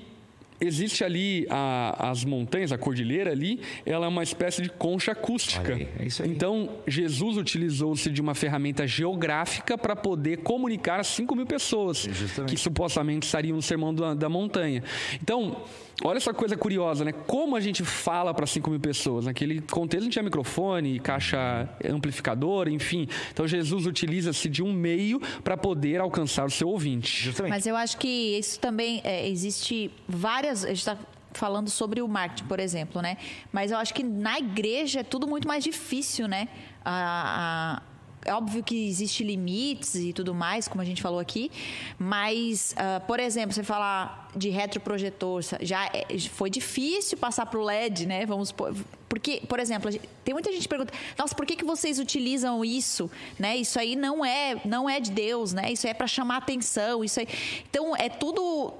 Speaker 2: existe ali a, as montanhas, a cordilheira ali, ela é uma espécie de concha acústica. Aí, é. Então, Jesus utilizou-se de uma ferramenta geográfica para poder comunicar a 5 mil pessoas Justamente. que supostamente estariam no sermão da, da montanha. Então, Olha essa coisa curiosa, né? Como a gente fala para 5 mil pessoas? Naquele contexto não tinha microfone, caixa amplificador, enfim. Então Jesus utiliza-se de um meio para poder alcançar o seu ouvinte.
Speaker 3: Justamente. Mas eu acho que isso também é, existe várias. A gente está falando sobre o marketing, por exemplo, né? Mas eu acho que na igreja é tudo muito mais difícil, né? A, a é óbvio que existe limites e tudo mais, como a gente falou aqui, mas, uh, por exemplo, você falar de retroprojetor, já é, foi difícil passar para o LED, né? Vamos porque, por exemplo, tem muita gente que pergunta: "Nossa, por que, que vocês utilizam isso?", né? Isso aí não é, não é de Deus, né? Isso é para chamar atenção, isso aí. Então, é tudo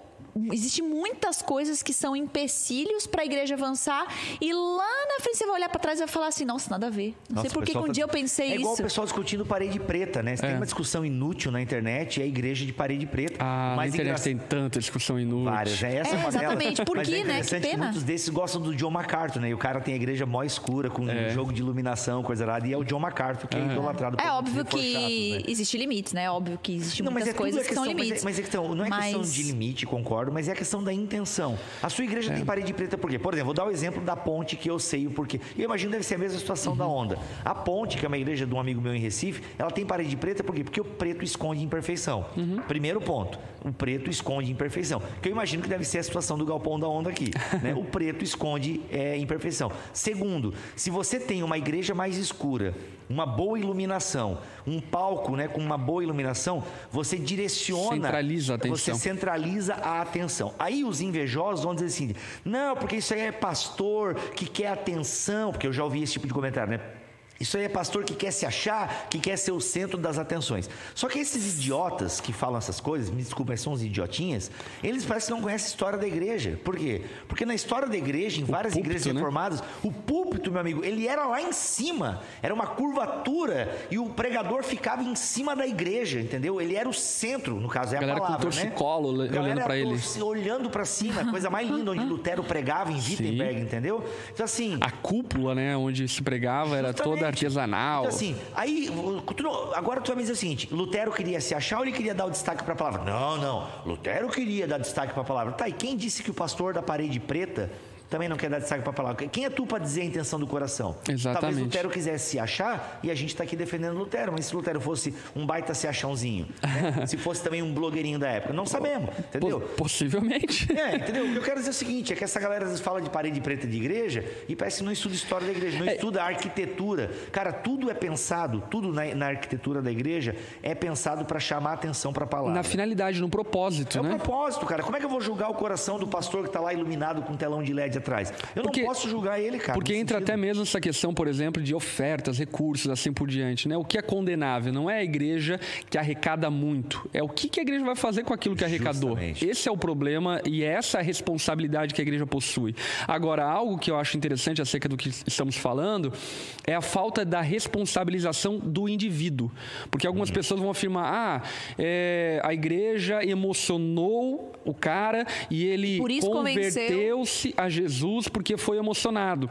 Speaker 3: Existem muitas coisas que são empecilhos para a igreja avançar e lá na frente você vai olhar para trás e vai falar assim, nossa, nada a ver. Não nossa, sei por que um tá... dia eu pensei isso.
Speaker 1: É igual o pessoal discutindo parede preta, né? Você é. tem uma discussão inútil na internet e a igreja de parede preta.
Speaker 2: Ah, mas na internet engra... tem tanta discussão inútil.
Speaker 1: Várias, é essa é,
Speaker 3: uma Exatamente, delas. por *laughs*
Speaker 1: mas
Speaker 3: que,
Speaker 1: é
Speaker 3: né? Que pena.
Speaker 1: Muitos desses gostam do John MacArthur, né? E o cara tem a igreja mó escura, com é. um jogo de iluminação, coisa lá. E é o John MacArthur que é, é idolatrado.
Speaker 3: É óbvio que chatos, né? existe limites, né? Óbvio que existe muitas é coisas que são limites.
Speaker 1: Mas, é, questão, não é mas... questão de limite, concordo, mas é a questão da intenção. A sua igreja é. tem parede preta por quê? Por exemplo, vou dar o exemplo da ponte que eu sei o porquê. Eu imagino que deve ser a mesma situação uhum. da onda. A ponte, que é uma igreja de um amigo meu em Recife, ela tem parede preta por quê? Porque o preto esconde imperfeição. Uhum. Primeiro ponto, o preto esconde imperfeição. Que eu imagino que deve ser a situação do galpão da onda aqui. né? O preto esconde é, imperfeição. Segundo, se você tem uma igreja mais escura uma boa iluminação, um palco, né, com uma boa iluminação, você direciona,
Speaker 2: Centraliza a atenção.
Speaker 1: você centraliza a atenção. Aí os invejosos vão dizer assim: "Não, porque isso aí é pastor que quer atenção", porque eu já ouvi esse tipo de comentário, né? Isso aí é pastor que quer se achar, que quer ser o centro das atenções. Só que esses idiotas que falam essas coisas, me desculpem, são uns idiotinhas, eles parecem que não conhecem a história da igreja. Por quê? Porque na história da igreja, em várias
Speaker 2: púlpito,
Speaker 1: igrejas
Speaker 2: né?
Speaker 1: reformadas, o púlpito, meu amigo, ele era lá em cima, era uma curvatura e o pregador ficava em cima da igreja, entendeu? Ele era o centro, no caso é a,
Speaker 2: Galera com
Speaker 1: palavra, né?
Speaker 2: torcicolo
Speaker 1: Galera
Speaker 2: olhando pra ele.
Speaker 1: olhando para cima, coisa mais linda onde *laughs* Lutero pregava em Wittenberg, entendeu? Então assim,
Speaker 2: A cúpula, né, onde se pregava, era toda Artesanal.
Speaker 1: Então, assim, aí, tu agora tu vai me dizer o seguinte: Lutero queria se achar ou ele queria dar o destaque para a palavra? Não, não. Lutero queria dar destaque para a palavra. Tá, e quem disse que o pastor da parede preta também não quer dar destaque para a palavra? Quem é tu para dizer a intenção do coração? Talvez
Speaker 2: Exatamente.
Speaker 1: Lutero quisesse se achar e a gente está aqui defendendo Lutero, mas se Lutero fosse um baita se achãozinho, né? *laughs* se fosse também um blogueirinho da época, não sabemos, entendeu?
Speaker 2: Po- Possivelmente. *laughs*
Speaker 1: É, entendeu? O que eu quero dizer é o seguinte: é que essa galera às vezes fala de parede preta de igreja e parece que não estuda história da igreja,
Speaker 2: É.
Speaker 1: não estuda arquitetura. Cara, tudo é pensado, tudo na, na arquitetura da igreja é pensado para chamar atenção para a palavra.
Speaker 2: Na finalidade, no propósito,
Speaker 1: É
Speaker 2: né?
Speaker 1: propósito, cara. Como é que eu vou julgar o coração do pastor que está lá iluminado com um telão de LED atrás? Eu
Speaker 2: Porque-
Speaker 1: não posso julgar ele, cara.
Speaker 2: Porque entra
Speaker 1: sentido.
Speaker 2: até mesmo essa questão, por exemplo, de ofertas, recursos, assim por diante, né? O que é condenável não é a igreja que arrecada muito, é o que, que a igreja vai fazer com aquilo que arrecadou.
Speaker 1: Justamente.
Speaker 2: Esse é o problema e é essa a responsabilidade que a igreja possui. Agora, algo que eu acho interessante acerca do que estamos falando é a falta da responsabilização do indivíduo. Porque algumas
Speaker 1: Uhum.
Speaker 2: pessoas vão afirmar, ah, é, a igreja emocionou o cara e ele converteu-se a Jesus porque foi emocionado.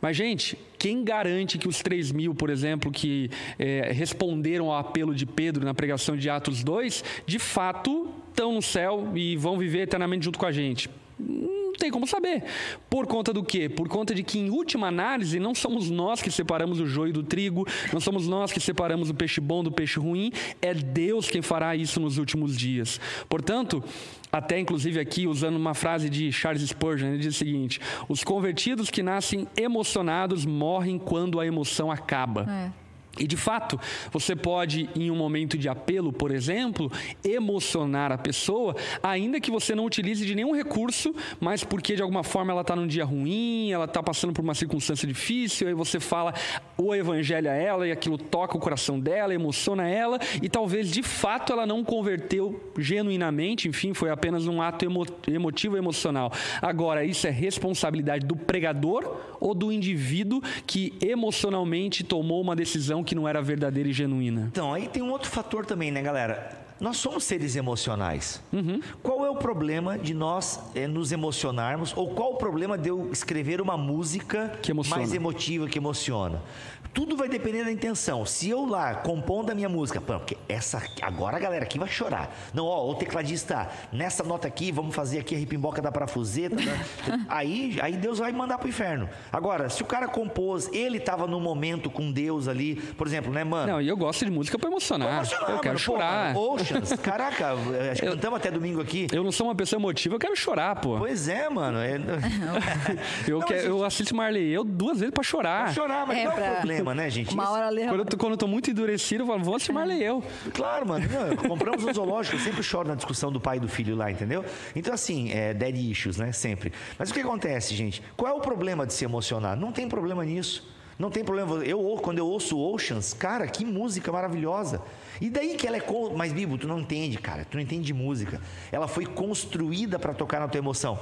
Speaker 2: Mas, gente, quem garante que os 3 mil, por exemplo, que eh, responderam ao apelo de Pedro na pregação de Atos 2, de fato estão no céu e vão viver eternamente junto com a gente? Tem como saber. Por conta do quê? Por conta de que, em última análise, não somos nós que separamos o joio do trigo, não somos nós que separamos o peixe bom do peixe ruim, é Deus quem fará isso nos últimos dias. Portanto, até inclusive aqui usando uma frase de Charles Spurgeon, ele diz o seguinte: os convertidos que nascem emocionados morrem quando a emoção acaba.
Speaker 3: É.
Speaker 2: E de fato, você pode, em um momento de apelo, por exemplo, emocionar a pessoa, ainda que você não utilize de nenhum recurso, mas porque de alguma forma ela está num dia ruim, ela está passando por uma circunstância difícil, aí você fala o evangelho a ela e aquilo toca o coração dela, emociona ela, e talvez de fato ela não converteu genuinamente, enfim, foi apenas um ato emo emotivo emocional. Agora, isso é responsabilidade do pregador ou do indivíduo que emocionalmente tomou uma decisão que não era verdadeira e genuína?
Speaker 1: Então, aí tem um outro fator também, né, galera? Nós somos seres emocionais.
Speaker 2: Uhum.
Speaker 1: Qual é o problema de nós eh, nos emocionarmos? Ou qual o problema de eu escrever uma música mais emotiva, que emociona? Tudo vai depender da intenção. Se eu lá compondo a minha música, pô, porque essa agora a galera aqui vai chorar. Não, ó, o tecladista, nessa nota aqui, vamos fazer aqui a ripimboca da parafuseta. né? *laughs* aí, aí Deus vai mandar pro inferno. Agora, se o cara compôs, ele estava no momento com Deus ali, por exemplo, né, mano?
Speaker 2: Não, e eu gosto de música para emocionar.
Speaker 1: Emocionar,
Speaker 2: eu quero
Speaker 1: mano. Pô,
Speaker 2: chorar.
Speaker 1: mano, *laughs* Caraca, acho que cantamos até domingo aqui.
Speaker 2: Eu não sou uma pessoa emotiva, eu quero chorar, pô.
Speaker 1: Pois é, mano. É... *laughs*
Speaker 2: Eu,
Speaker 1: Não,
Speaker 2: quero,
Speaker 1: mas
Speaker 2: eu assisto Marley eu duas vezes para chorar.
Speaker 1: Pra chorar, mas
Speaker 3: É,
Speaker 1: qual é o
Speaker 3: pra-
Speaker 1: problema, né, gente?
Speaker 3: Uma hora ler
Speaker 2: Quando eu, tô, quando eu tô muito endurecido, eu falo, vou assistir Marley eu.
Speaker 1: Claro, mano. Não, compramos um zoológico, eu sempre choro na discussão do pai e do filho lá, entendeu? Então, assim, é dead issues, né? Sempre. Mas o que acontece, gente? Qual é o problema de se emocionar? Não tem problema nisso. Não tem problema. Eu, quando eu ouço Oceans, cara, que música maravilhosa. E daí que ela é. Mas, Bibo, tu não entende, cara. Tu não entende de música. Ela foi construída para tocar na tua emoção.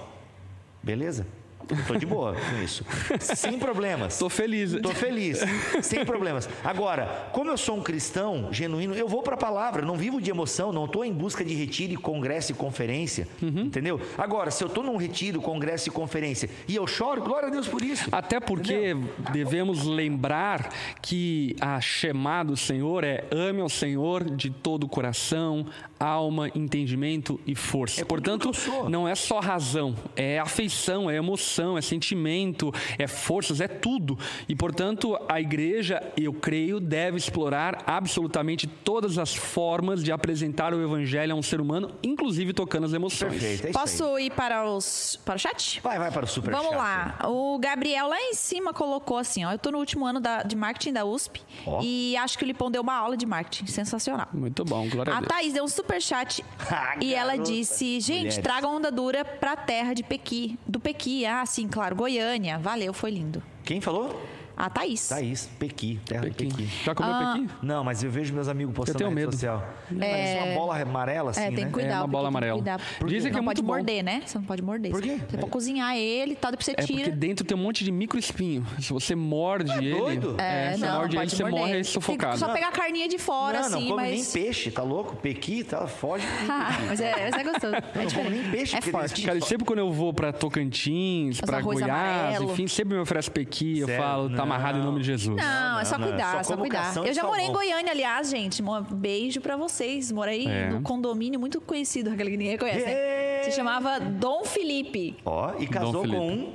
Speaker 1: Beleza? Eu tô de boa com isso. Sem problemas.
Speaker 2: Tô feliz.
Speaker 1: Tô feliz, sem problemas. Agora, como eu sou um cristão genuíno, eu vou para a palavra, não vivo de emoção, não estou em busca de retiro, e congresso e conferência,
Speaker 2: Uhum.
Speaker 1: entendeu? Agora, se eu estou num retiro, congresso e conferência e eu choro, glória a Deus por isso.
Speaker 2: Até porque devemos lembrar que a chamada do Senhor é ame ao Senhor de todo o coração, alma, entendimento e força.
Speaker 1: É por
Speaker 2: Portanto, não é só razão, é afeição, é emoção. Emoção, é sentimento, é forças, é tudo. E, portanto, a igreja, eu creio, deve explorar absolutamente todas as formas de apresentar o evangelho a um ser humano, inclusive tocando as emoções.
Speaker 1: Perfeito, é.
Speaker 3: Posso ir para, os, para o chat?
Speaker 1: Vai, vai para o super
Speaker 3: Vamos
Speaker 1: chat.
Speaker 3: lá. O Gabriel lá em cima colocou assim, ó. Eu tô no último ano da- de marketing da USP
Speaker 1: Ó.
Speaker 3: e acho que o Lipão deu uma aula de marketing. Sensacional.
Speaker 2: Muito bom, glória a
Speaker 3: A
Speaker 2: Deus.
Speaker 3: Thaís deu um super chat *laughs*
Speaker 1: Ah,
Speaker 3: e ela disse: Gente,
Speaker 1: Mulheres.
Speaker 3: traga onda dura pra terra de Pequi. Do Pequi. Ah, sim, claro. Goiânia. Valeu, foi lindo.
Speaker 1: Quem falou?
Speaker 3: A Thaís.
Speaker 1: Thaís, Pequi, terra
Speaker 2: Pequim.
Speaker 1: do Pequi.
Speaker 2: Já comeu
Speaker 3: Ah,
Speaker 2: pequi?
Speaker 1: Não, mas eu vejo meus amigos postando
Speaker 2: tenho
Speaker 1: na rede
Speaker 2: medo.
Speaker 1: social. Parece uma bola amarela assim,
Speaker 3: É, tem
Speaker 1: né?
Speaker 3: que cuidar.
Speaker 2: É uma bola
Speaker 3: pequi, tem
Speaker 2: amarela. Dizem que
Speaker 3: não
Speaker 2: é
Speaker 3: pode
Speaker 2: muito bom.
Speaker 3: morder, né? Você não pode morder.
Speaker 1: Por quê?
Speaker 3: Você pode cozinhar ele e tal, depois você
Speaker 2: É
Speaker 3: tira.
Speaker 2: porque dentro tem um monte de micro espinho. Se você morde ele.
Speaker 1: doido?
Speaker 2: É, você
Speaker 3: não,
Speaker 2: morde ele,
Speaker 3: pode
Speaker 2: você
Speaker 3: morder.
Speaker 2: morre sufocado.
Speaker 3: só pegar a carninha de fora,
Speaker 1: não, não
Speaker 3: assim,
Speaker 1: come
Speaker 3: mas.
Speaker 1: nem peixe, tá louco? Pequi, tá, foge. *laughs*
Speaker 3: Mas, é, mas é gostoso. É
Speaker 1: não como nem peixe,
Speaker 3: é forte.
Speaker 2: Cara, sempre quando eu vou pra Tocantins, pra Goiás, enfim, sempre me oferece pequi, eu falo, tá
Speaker 1: Não.
Speaker 2: Amarrado em nome de Jesus.
Speaker 3: Não, é só
Speaker 1: não,
Speaker 3: cuidar,
Speaker 1: só
Speaker 3: é só
Speaker 1: como
Speaker 3: cuidar. Eu já morei em. Goiânia, aliás, gente. Um beijo pra vocês. Morei
Speaker 2: É.
Speaker 3: no condomínio muito conhecido, *laughs* aquele que ninguém conhece. né? Se chamava Dom Felipe.
Speaker 1: Ó, e casou com um.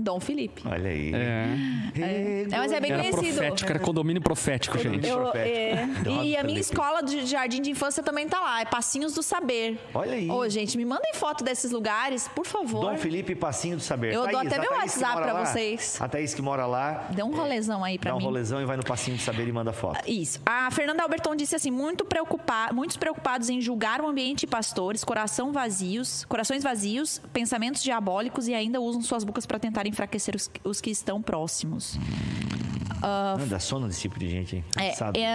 Speaker 3: Dom Felipe.
Speaker 1: Olha aí.
Speaker 2: É.
Speaker 1: É,
Speaker 3: É, mas é bem
Speaker 2: Era
Speaker 3: conhecido.
Speaker 2: profético, era condomínio profético, gente.
Speaker 3: Eu-
Speaker 1: profético.
Speaker 3: é, e a minha
Speaker 1: Felipe.
Speaker 3: escola de jardim de infância também tá lá, é Passinhos do Saber.
Speaker 1: Olha aí.
Speaker 3: Ô, gente, me mandem foto desses lugares, por favor.
Speaker 1: Dom Felipe Passinho do Saber.
Speaker 3: Eu dou
Speaker 1: Thaís,
Speaker 3: até
Speaker 1: a
Speaker 3: meu WhatsApp pra
Speaker 1: lá,
Speaker 3: vocês.
Speaker 1: A Thaís que mora lá.
Speaker 3: Dê um rolezão aí pra
Speaker 1: Dá um
Speaker 3: mim.
Speaker 1: rolezão e vai no Passinho do Saber e manda foto.
Speaker 3: Isso. A Fernanda Alberton disse assim: muito preocupa muitos preocupados em julgar o ambiente de pastores, coração vazios, corações vazios, pensamentos diabólicos e ainda usam suas bocas para tentar enfraquecer os, os que estão próximos.
Speaker 1: Não dá sono desse tipo de gente, hein?
Speaker 3: É,
Speaker 1: Sabe?
Speaker 3: é,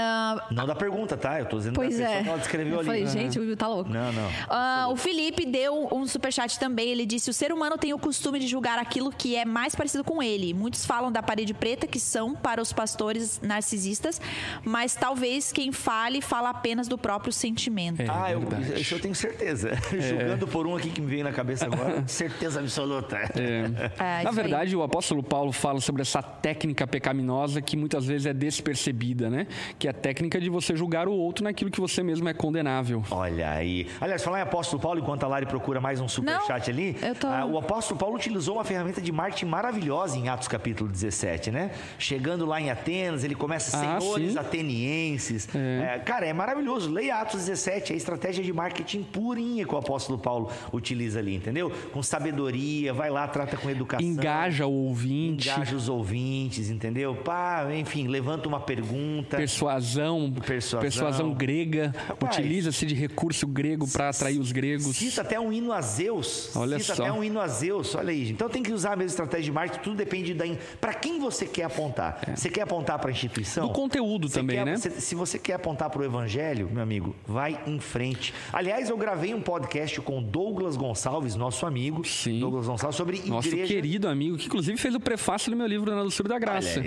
Speaker 1: Não da pergunta, tá? Eu tô dizendo
Speaker 3: Pois
Speaker 1: da pessoa
Speaker 3: é.
Speaker 1: que ela descreveu
Speaker 3: Eu
Speaker 1: ali.
Speaker 3: falei, gente, o Will tá louco.
Speaker 1: Não, não.
Speaker 3: Ah, o Felipe deu um superchat também. Ele disse: o ser humano tem o costume de julgar aquilo que é mais parecido com ele. Muitos falam da parede preta, que são para os pastores narcisistas, mas talvez quem fale fala apenas do próprio sentimento.
Speaker 2: É,
Speaker 1: Ah, eu,
Speaker 2: verdade.
Speaker 1: isso eu tenho certeza. *laughs* Julgando por um aqui que me veio na cabeça agora, certeza absoluta.
Speaker 2: É.
Speaker 3: É,
Speaker 2: Na
Speaker 3: isso aí.
Speaker 2: Verdade, o apóstolo Paulo fala sobre essa técnica pecaminosa que muitas vezes é despercebida, né? Que é a técnica de você julgar o outro naquilo que você mesmo é condenável.
Speaker 1: Olha aí. Aliás, falar em apóstolo Paulo, enquanto a Lari procura mais um superchat ali,
Speaker 3: eu tô-
Speaker 1: ah, o apóstolo Paulo utilizou uma ferramenta de marketing maravilhosa em Atos capítulo 17, né? Chegando lá em Atenas, ele começa
Speaker 2: Ah,
Speaker 1: senhores
Speaker 2: sim.
Speaker 1: atenienses. É, cara, é maravilhoso. Leia Atos 17, é a estratégia de marketing purinha que o apóstolo Paulo utiliza ali, entendeu? Com sabedoria, vai lá, trata com educação.
Speaker 2: Engaja o ouvinte,
Speaker 1: Engaja os ouvintes, entendeu? Pá, enfim, levanta uma pergunta.
Speaker 2: persuasão,
Speaker 1: Persuasão.
Speaker 2: persuasão grega, utiliza-se de recurso grego para atrair os gregos.
Speaker 1: Cita até um hino a Zeus.
Speaker 2: Olha
Speaker 1: Cita
Speaker 2: só.
Speaker 1: até um hino a Zeus. Olha aí. Então tem que usar a mesma estratégia de marketing. Tudo depende da. Para quem você quer apontar. Você quer apontar para a instituição?
Speaker 2: Do conteúdo
Speaker 1: Você
Speaker 2: também,
Speaker 1: quer-
Speaker 2: né?
Speaker 1: se- você quer apontar para o evangelho, meu amigo, vai em frente. Aliás, eu gravei um podcast com Douglas Gonçalves, nosso amigo.
Speaker 2: Sim.
Speaker 1: Douglas Gonçalves, sobre
Speaker 2: Nosso
Speaker 1: igreja.
Speaker 2: querido amigo, que inclusive fez o prefácio do meu livro Na Doçura da Graça.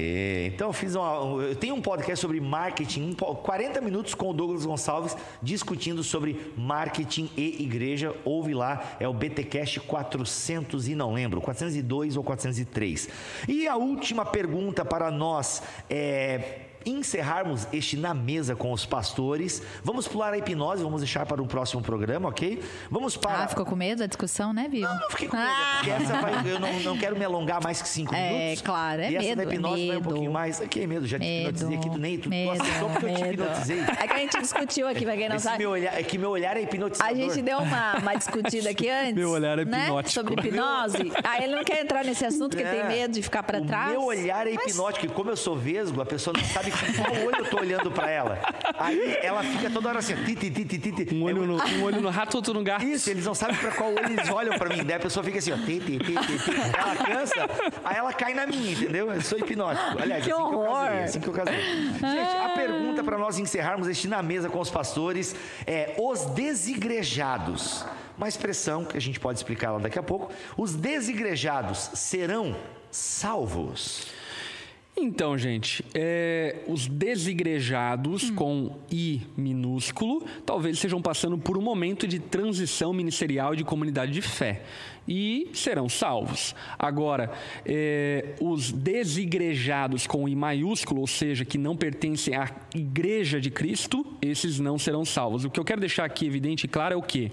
Speaker 1: Então eu fiz uma, eu tenho um podcast sobre marketing, um po- 40 minutos com o Douglas Gonçalves discutindo sobre marketing e igreja. Ouve lá, é o BTcast 400 e não lembro, 402 ou 403. E a última pergunta para nós é encerrarmos este na mesa com os pastores. Vamos pular a hipnose, vamos deixar para um próximo programa, ok? Vamos para
Speaker 3: Ah, ficou com medo da discussão, né, Viu?
Speaker 1: não, não fiquei com medo,
Speaker 3: Ah.
Speaker 1: porque essa vai, eu não, não quero me alongar mais que cinco
Speaker 3: É,
Speaker 1: minutos.
Speaker 3: claro, é
Speaker 1: E essa
Speaker 3: medo,
Speaker 1: da
Speaker 3: é
Speaker 1: hipnose vai um
Speaker 3: medo.
Speaker 1: pouquinho mais. Que medo, já te hipnotizei aqui, tu, tu
Speaker 3: medo,
Speaker 1: aceitou porque eu te
Speaker 3: medo.
Speaker 1: hipnotizei.
Speaker 3: É que a gente discutiu aqui, pra quem não sabe.
Speaker 1: meu olhar, é que meu olhar é hipnotizador.
Speaker 3: A gente deu uma, uma discutida aqui *laughs* antes.
Speaker 2: Meu olhar é
Speaker 3: né?
Speaker 2: hipnótico.
Speaker 3: Sobre hipnose. Aí ele não quer entrar nesse assunto, porque tem
Speaker 1: É.
Speaker 3: medo de ficar pra
Speaker 1: o
Speaker 3: trás.
Speaker 1: meu olhar é
Speaker 3: Mas-
Speaker 1: hipnótico e como eu sou vesgo, a pessoa não sabe com qual olho eu tô olhando pra ela. Aí ela fica toda hora assim, ti, ti, ti, ti, ti.
Speaker 2: Um olho, no, um olho no rato, outro no gato.
Speaker 1: Isso, eles não sabem pra qual olho eles olham pra mim. Daí a pessoa fica assim, ó, ti, ti, ti, ti, ti. Ela cansa, aí ela cai na minha, entendeu? Eu sou hipnótico. Aliás,
Speaker 3: Que
Speaker 1: assim que eu
Speaker 3: horror.
Speaker 1: casei, assim que eu casei. Gente, a pergunta pra nós encerrarmos este na mesa com os pastores é os desigrejados. Uma expressão que a gente pode explicar lá daqui a pouco. Os desigrejados serão salvos.
Speaker 2: Então, gente, é, os desigrejados com I minúsculo talvez estejam passando por um momento de transição ministerial de comunidade de fé e serão salvos. Agora, é, os desigrejados com I maiúsculo, ou seja, que não pertencem à igreja de Cristo, esses não serão salvos. O que eu quero deixar aqui evidente e claro é o quê?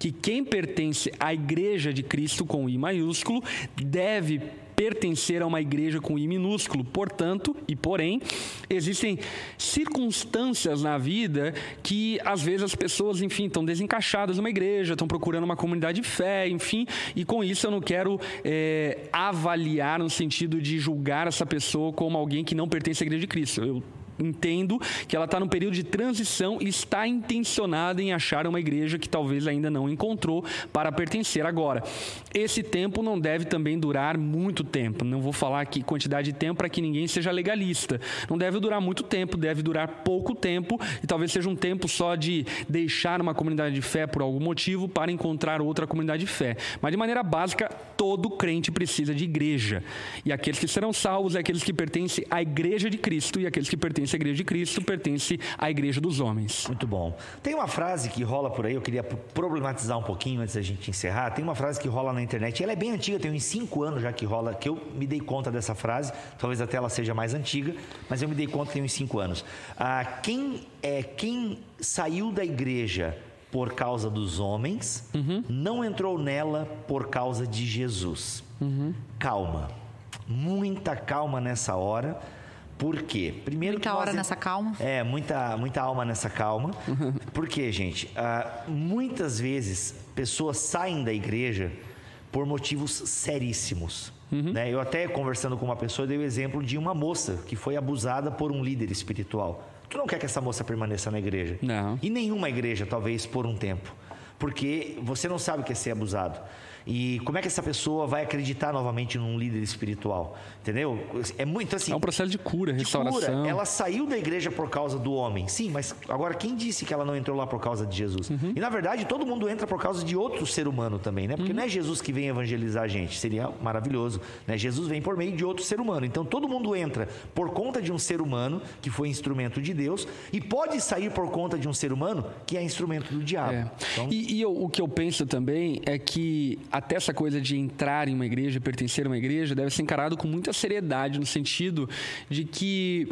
Speaker 2: Que quem pertence à igreja de Cristo com I maiúsculo deve pertencer a uma igreja com I minúsculo. Portanto, e porém, existem circunstâncias na vida que às vezes as pessoas, enfim, estão desencaixadas numa igreja, estão procurando uma comunidade de fé, enfim, e com isso eu não quero é, avaliar no sentido de julgar essa pessoa como alguém que não pertence à igreja de Cristo. Eu entendo que ela está num período de transição e está intencionada em achar uma igreja que talvez ainda não encontrou para pertencer agora. Esse tempo não deve também durar muito tempo. Não vou falar aqui quantidade de tempo para que ninguém seja legalista. Não deve durar muito tempo, deve durar pouco tempo e talvez seja um tempo só de deixar uma comunidade de fé por algum motivo para encontrar outra comunidade de fé. Mas de maneira básica, todo crente precisa de igreja. E aqueles que serão salvos é aqueles que pertencem à igreja de Cristo e aqueles que pertencem pertence à igreja de Cristo, pertence à igreja dos homens.
Speaker 1: Muito bom. Tem uma frase que rola por aí, eu queria problematizar um pouquinho antes da gente encerrar. Tem uma frase que rola na internet, ela é bem antiga, tem uns cinco anos já que rola, que eu me dei conta dessa frase, talvez até ela seja mais antiga, mas eu me dei conta que tem uns cinco anos. Ah, quem, é, quem saiu da igreja por causa dos homens, uhum. não entrou nela por causa de Jesus. Uhum. Calma, muita calma nessa hora por quê?
Speaker 3: Primeiro muita hora nessa calma.
Speaker 1: É, muita, muita alma nessa calma. *laughs* Por quê, gente? Uh, muitas vezes pessoas saem da igreja por motivos seríssimos. Uhum. Né? Eu até conversando com uma pessoa dei o exemplo de uma moça que foi abusada por um líder espiritual. Tu não quer que essa moça permaneça na igreja?
Speaker 2: Não.
Speaker 1: E nenhuma igreja, talvez, por um tempo. Porque você não sabe o que é ser abusado. E como é que essa pessoa vai acreditar novamente num líder espiritual? Entendeu? É muito assim.
Speaker 2: É um processo de cura, de restauração.
Speaker 1: Cura. Ela saiu da igreja por causa do homem. Sim, mas agora quem disse que ela não entrou lá por causa de Jesus? Uhum. E na verdade, todo mundo entra por causa de outro ser humano também, né? Porque uhum. não é Jesus que vem evangelizar a gente. Seria maravilhoso, né? Jesus vem por meio de outro ser humano. Então todo mundo entra por conta de um ser humano que foi instrumento de Deus e pode sair por conta de um ser humano que é instrumento do diabo. É.
Speaker 2: Então... E, e eu, o que eu penso também é que até essa coisa de entrar em uma igreja, pertencer a uma igreja, deve ser encarado com muita seriedade, no sentido de que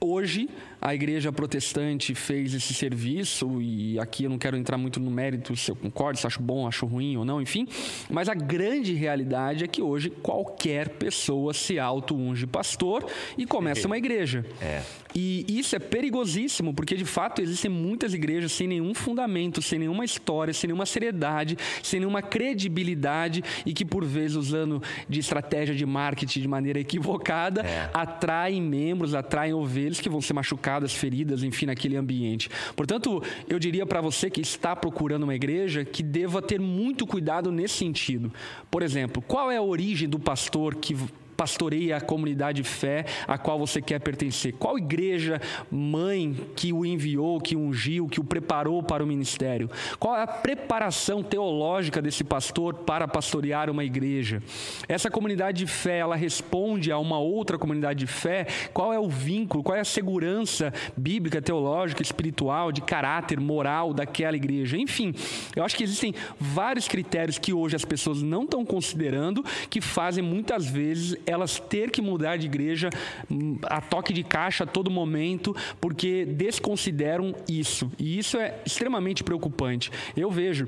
Speaker 2: hoje a igreja protestante fez esse serviço, e aqui eu não quero entrar muito no mérito se eu concordo, se acho bom, acho ruim ou não, enfim, mas a grande realidade é que hoje qualquer pessoa se auto-unge pastor e começa uma igreja.
Speaker 1: É.
Speaker 2: E isso é perigosíssimo, porque de fato existem muitas igrejas sem nenhum fundamento, sem nenhuma história, sem nenhuma seriedade, sem nenhuma credibilidade e que, por vezes, usando de estratégia de marketing de maneira equivocada, é. atraem membros, atraem ovelhas que vão ser machucados machucadas, feridas, enfim, naquele ambiente. Portanto, eu diria para você que está procurando uma igreja que deva ter muito cuidado nesse sentido. Por exemplo, qual é a origem do pastor que pastoreia a comunidade de fé a qual você quer pertencer? Qual igreja mãe que o enviou, que o ungiu, que o preparou para o ministério? Qual é a preparação teológica desse pastor para pastorear uma igreja? Essa comunidade de fé, ela responde a uma outra comunidade de fé? Qual é o vínculo, qual é a segurança bíblica, teológica, espiritual, de caráter, moral daquela igreja? Enfim, eu acho que existem vários critérios que hoje as pessoas não estão considerando que fazem muitas vezes elas ter que mudar de igreja hum, a toque de caixa a todo momento, porque desconsideram isso. E isso é extremamente preocupante. Eu vejo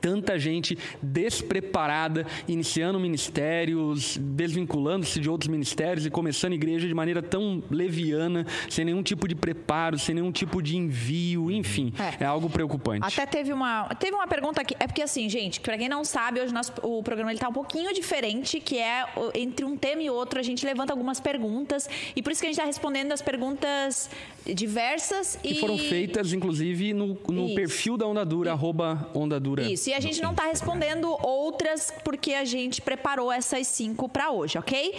Speaker 2: tanta gente despreparada, iniciando ministérios, desvinculando-se de outros ministérios e começando igreja de maneira tão leviana, sem nenhum tipo de preparo, sem nenhum tipo de envio, enfim, é, é algo preocupante.
Speaker 3: Até teve uma, teve uma pergunta aqui, é porque assim, gente, para quem não sabe, hoje nosso, o programa ele tá um pouquinho diferente, que é entre um tema e outro a gente levanta algumas perguntas e por isso que a gente está respondendo as perguntas diversas
Speaker 2: e... foram feitas, inclusive, no, no perfil da Ondadura, arroba Ondadura.
Speaker 3: Isso, e a gente não está respondendo outras porque a gente preparou essas cinco para hoje, ok?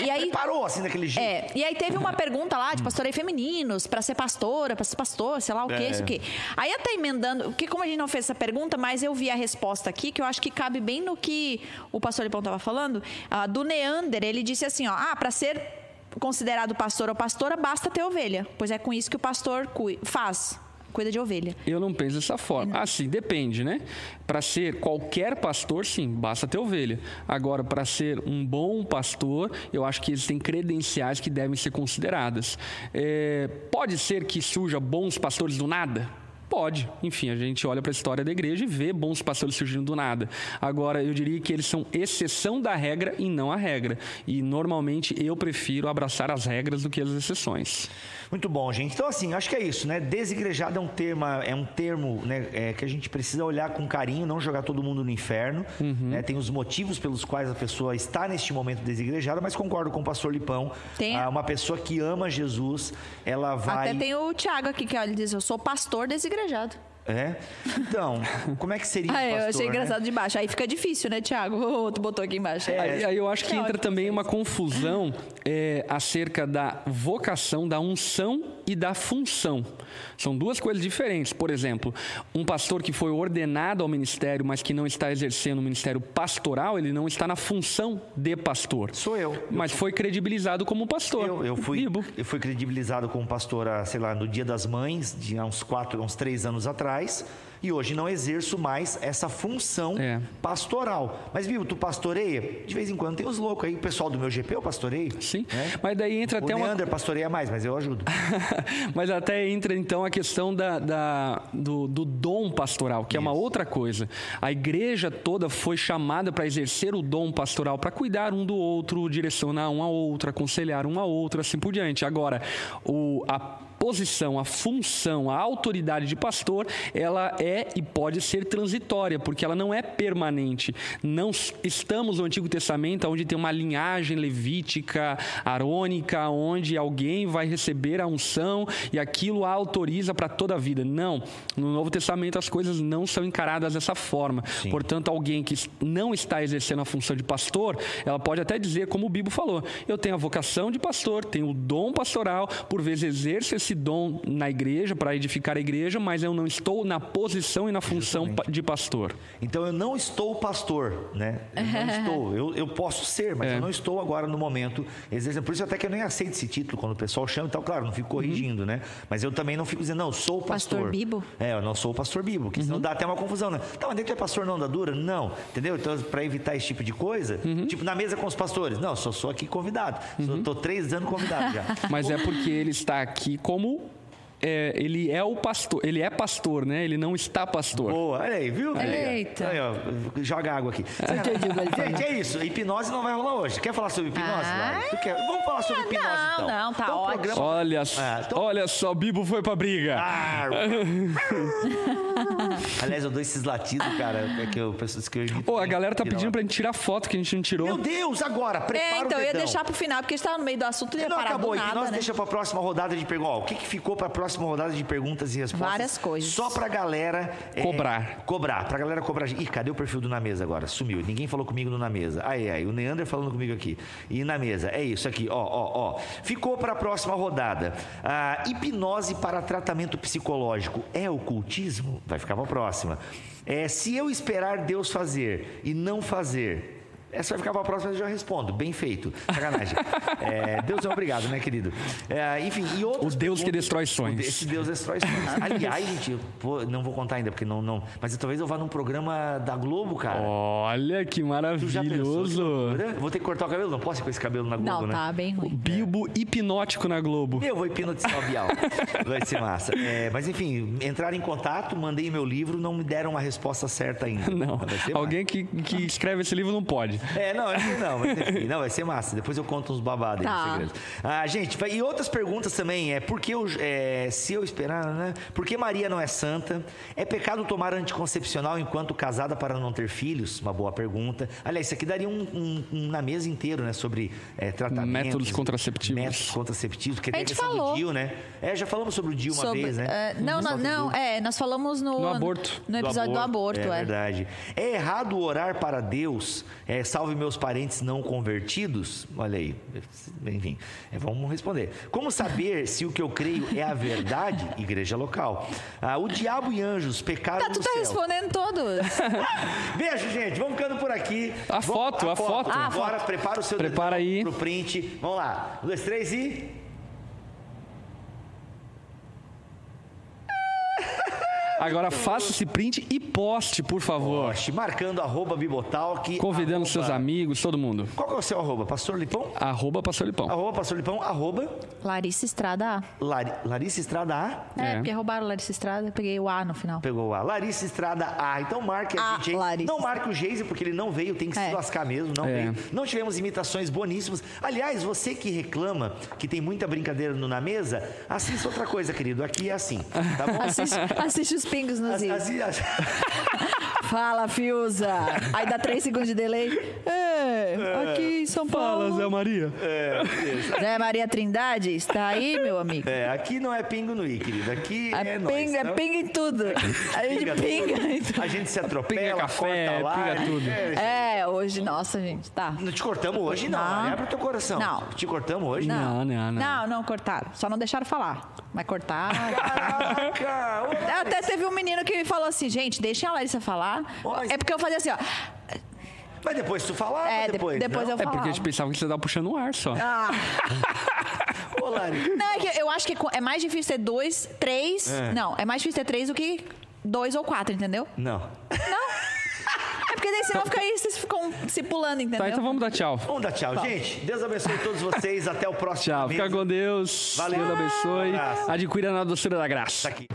Speaker 1: E aí, preparou, assim, daquele jeito.
Speaker 3: É, e aí teve uma pergunta lá de pastorei femininos, para ser pastora, para ser pastor, sei lá o quê, é. isso o quê. Aí até emendando, porque como a gente não fez essa pergunta, mas eu vi a resposta aqui, que eu acho que cabe bem no que o pastor Lipão estava falando, uh, do Neander, ele disse assim, ó, ah, para ser considerado pastor ou pastora, basta ter ovelha, pois é com isso que o pastor faz cuida de ovelha.
Speaker 2: Eu não penso dessa forma. Assim, depende, né? Para ser qualquer pastor, sim, basta ter ovelha. Agora, para ser um bom pastor, eu acho que existem credenciais que devem ser consideradas. É, pode ser que surja bons pastores do nada? Pode. Enfim, a gente olha para a história da igreja e vê bons pastores surgindo do nada. Agora, eu diria que eles são exceção da regra e não a regra. E normalmente eu prefiro abraçar as regras do que as exceções.
Speaker 1: Muito bom, gente. Então, assim, acho que é isso, né? Desigrejado é um termo, é um termo né, é, que a gente precisa olhar com carinho, não jogar todo mundo no inferno. Uhum. Né? Tem os motivos pelos quais a pessoa está neste momento desigrejada, mas concordo com o pastor Lipão. Tem. Ah, uma pessoa que ama Jesus, ela vai.
Speaker 3: Até tem o Tiago aqui que ó, ele diz: Eu sou pastor desigrejado.
Speaker 1: É? Então, como é que seria ah,
Speaker 3: pastor,
Speaker 1: Eu
Speaker 3: achei engraçado né? de baixo. Aí fica difícil, né, Tiago? O outro botou aqui embaixo.
Speaker 2: É, aí, aí eu acho que é entra também uma confusão é, acerca da vocação, da unção e da função. São duas coisas diferentes. Por exemplo, um pastor que foi ordenado ao ministério, mas que não está exercendo o ministério pastoral, ele não está na função de pastor.
Speaker 1: Sou eu.
Speaker 2: Mas foi credibilizado como pastor.
Speaker 1: Eu, eu fui, eu fui credibilizado como pastor, sei lá, no Dia das Mães, de uns quatro, uns três anos atrás e hoje não exerço mais essa função é. pastoral. Mas, viu, tu pastoreia? De vez em quando tem os loucos aí, o pessoal do meu GP eu pastoreio.
Speaker 2: Sim, né? mas daí entra
Speaker 1: o
Speaker 2: até
Speaker 1: uma... O pastoreia mais, mas eu ajudo. *laughs*
Speaker 2: mas até entra então a questão da, da do, do, dom pastoral, que Isso. é uma outra coisa. A igreja toda foi chamada para exercer o dom pastoral, para cuidar um do outro, direcionar um ao outro, aconselhar um ao outro, assim por diante. Agora, o, a posição, a função, a autoridade de pastor, ela é e pode ser transitória, porque ela não é permanente. Não estamos no Antigo Testamento onde tem uma linhagem levítica, arônica, onde alguém vai receber a unção e aquilo a autoriza para toda a vida. Não. No Novo Testamento as coisas não são encaradas dessa forma. Sim. Portanto, alguém que não está exercendo a função de pastor, ela pode até dizer, como o Bibo falou, eu tenho a vocação de pastor, tenho o dom pastoral, por vezes exerço esse esse dom na igreja, para edificar a igreja, mas eu não estou na posição e na função Justamente. de pastor.
Speaker 1: Então eu não estou pastor, né? Eu não estou. Eu, eu posso ser, mas é. eu não estou agora no momento. Por isso até que eu nem aceito esse título quando o pessoal chama, então, claro, não fico corrigindo, uhum. né? Mas eu também não fico dizendo, não, sou pastor.
Speaker 3: Pastor Bibo?
Speaker 1: É, eu não sou o pastor Bibo, que uhum. senão dá até uma confusão, né? Tá, mas dentro é pastor não da dura? Não. Entendeu? Então, para evitar esse tipo de coisa, uhum. tipo na mesa com os pastores. Não, só sou aqui convidado. Estou uhum. três anos convidado já. *laughs*
Speaker 2: Mas é porque ele está aqui como mu é, ele é o pastor, ele é pastor, né? Ele não está pastor.
Speaker 1: Boa, olha aí, viu?
Speaker 3: Eita.
Speaker 1: Aí, ó, joga água aqui. Gente, é isso. Hipnose não vai rolar hoje. Quer falar sobre hipnose? Ah, quer? Vamos falar sobre hipnose,
Speaker 3: não,
Speaker 1: então.
Speaker 3: Não, tá então, ótimo. Programa...
Speaker 2: Olha, ah, então... olha só, Bibo foi pra briga. Ah, *laughs*
Speaker 1: Aliás, eu dou esses latidos, cara. É que eu penso que eu
Speaker 2: Pô, a galera tá pedindo pra gente tirar foto que a gente não tirou.
Speaker 1: Meu Deus, agora, prepara
Speaker 3: é, então, eu ia deixar pro final, porque está no meio do assunto e ia
Speaker 1: não
Speaker 3: parar
Speaker 1: acabou,
Speaker 3: do nada,
Speaker 1: nós
Speaker 3: né?
Speaker 1: deixa pra próxima rodada de perguntas. O que, que ficou pra próxima rodada de perguntas e respostas?
Speaker 3: Várias coisas.
Speaker 1: Só pra galera...
Speaker 2: É, cobrar.
Speaker 1: Cobrar, pra galera cobrar. Ih, cadê o perfil do Na Mesa agora? Sumiu. Ninguém falou comigo no Na Mesa. Aí, aí, o Neander falando comigo aqui. E Na Mesa, é isso aqui, ó, ó, ó. Ficou pra próxima rodada. Ah, hipnose para tratamento psicológico é ocultismo? Vai ficar pra próxima. É, se eu esperar Deus fazer e não fazer, essa vai ficar para a próxima, eu já respondo. Bem feito. Sacanagem. *laughs* é, Deus é obrigado, né, querido? É, enfim, e outros.
Speaker 2: O Deus que destrói sonhos.
Speaker 1: Esse Deus destrói sonhos. *laughs* Aliás, gente, vou, não vou contar ainda, porque não. não mas talvez eu vá num programa da Globo, cara.
Speaker 2: Olha que maravilhoso.
Speaker 1: Vou ter que cortar o cabelo? Não posso ir com esse cabelo na Globo,
Speaker 3: não,
Speaker 1: né?
Speaker 3: Não, tá bem ruim.
Speaker 2: O Bilbo hipnótico na Globo.
Speaker 1: Eu vou hipnotizar o Bial. *laughs* vai ser massa. É, mas enfim, entraram em contato, mandei meu livro, não me deram uma resposta certa ainda.
Speaker 2: Não. Alguém que, que escreve esse livro não pode.
Speaker 1: É, não, não, mas enfim, não, vai ser massa. Depois eu conto uns babados tá. segredos. Ah, gente, e outras perguntas também. É por que eu, é, se eu esperar, né? Por que Maria não é santa? É pecado tomar anticoncepcional enquanto casada para não ter filhos? Uma boa pergunta. Aliás, isso aqui daria um, um, um na mesa inteiro, né? Sobre é, tratamentos.
Speaker 2: Métodos contraceptivos.
Speaker 1: Métodos contraceptivos. Que
Speaker 3: a gente falou.
Speaker 1: do DIU, né? É, já falamos sobre o DIU uma vez, né?
Speaker 3: Uh, não, não, não, é, nós falamos no,
Speaker 2: no aborto.
Speaker 3: No episódio do aborto, do aborto
Speaker 1: é, é. verdade. É errado orar para Deus, é, salve meus parentes não convertidos? Olha aí, enfim, é, vamos responder. Como saber se o que eu creio é a verdade? *laughs* Igreja local. Ah, o diabo e anjos pecaram
Speaker 3: Tá,
Speaker 1: no
Speaker 3: tu tá
Speaker 1: céu.
Speaker 3: respondendo todos. *laughs*
Speaker 1: Beijo, gente. Vamos ficando por aqui.
Speaker 2: A
Speaker 1: Vamos-
Speaker 2: foto, a foto.
Speaker 3: Ah, a
Speaker 1: Agora prepara o seu
Speaker 2: Prepara aí.
Speaker 1: pro print. Vamos lá. Um, dois, três e.
Speaker 2: Agora faça esse print e poste, por favor.
Speaker 1: Poste, marcando arroba Bibotalk.
Speaker 2: Convidando
Speaker 1: arroba-
Speaker 2: seus amigos, todo mundo.
Speaker 1: Qual que é o seu arroba? Pastor Lipão?
Speaker 2: Arroba Pastor Lipão.
Speaker 1: Arroba Pastor Lipão, arroba
Speaker 3: Larissa Estrada A.
Speaker 1: Lari- Larissa Estrada A.
Speaker 3: É,
Speaker 2: É.
Speaker 3: porque roubaram Larissa Estrada, eu peguei o A no final.
Speaker 1: Pegou a Larissa Estrada A. Então marque a
Speaker 3: A
Speaker 1: gente aí.
Speaker 3: Larissa.
Speaker 1: Não marque o Geise, porque ele não veio, tem que se
Speaker 3: É.
Speaker 1: lascar mesmo, não
Speaker 2: É.
Speaker 1: veio. Não tivemos imitações boníssimas. Aliás, você que reclama que tem muita brincadeira no, na mesa, assista outra coisa, querido. Aqui é assim, tá bom?
Speaker 3: Assiste, assiste os pingos no Zio.
Speaker 1: Assi- assi- *laughs*
Speaker 3: Fala, Fiuza. Aí dá três segundos de delay. É, aqui em São Paulo.
Speaker 2: Maria.
Speaker 3: Zé Maria Trindade, está aí, meu amigo?
Speaker 1: É, aqui não é pingo no i, querido. Aqui é,
Speaker 3: É, pinga,
Speaker 1: tá?
Speaker 3: é pinga em tudo. A gente
Speaker 1: Pinga
Speaker 3: em tudo.
Speaker 1: A gente se atropela,
Speaker 2: Pinga café,
Speaker 1: corta lá.
Speaker 2: pinga tudo.
Speaker 1: É,
Speaker 3: É, hoje, nossa, gente, tá.
Speaker 1: Não te cortamos hoje, não.
Speaker 3: Não.
Speaker 1: Abre o teu coração.
Speaker 3: Não.
Speaker 1: Te cortamos hoje?
Speaker 2: Não, não, não.
Speaker 3: Não, não, cortaram. Só não deixaram falar. Mas cortaram.
Speaker 1: Caraca!
Speaker 3: Até teve um menino que falou assim, gente, deixem a Larissa falar.
Speaker 1: Mas-
Speaker 3: É porque eu fazia assim, ó.
Speaker 1: Mas depois tu falava,
Speaker 3: É, de-
Speaker 1: depois.
Speaker 3: depois
Speaker 1: não?
Speaker 3: eu
Speaker 2: É porque a gente
Speaker 3: falava.
Speaker 2: pensava que você tava puxando o ar só.
Speaker 3: Ah, *laughs*
Speaker 1: Ô, Lari.
Speaker 3: não, é que eu acho que é mais difícil ter dois, três.
Speaker 1: É.
Speaker 3: Não, é mais difícil ter três do que dois ou quatro, entendeu?
Speaker 1: Não.
Speaker 3: É porque daí senão fica aí, vocês ficam se pulando, entendeu?
Speaker 2: Tá, então vamos dar tchau.
Speaker 1: Vamos dar tchau, gente. Deus abençoe todos vocês. Até o próximo.
Speaker 2: Tchau. Fica com Deus.
Speaker 1: Valeu.
Speaker 2: Deus abençoe.
Speaker 1: Um.
Speaker 2: Adquira na doçura da graça.
Speaker 1: Tá aqui.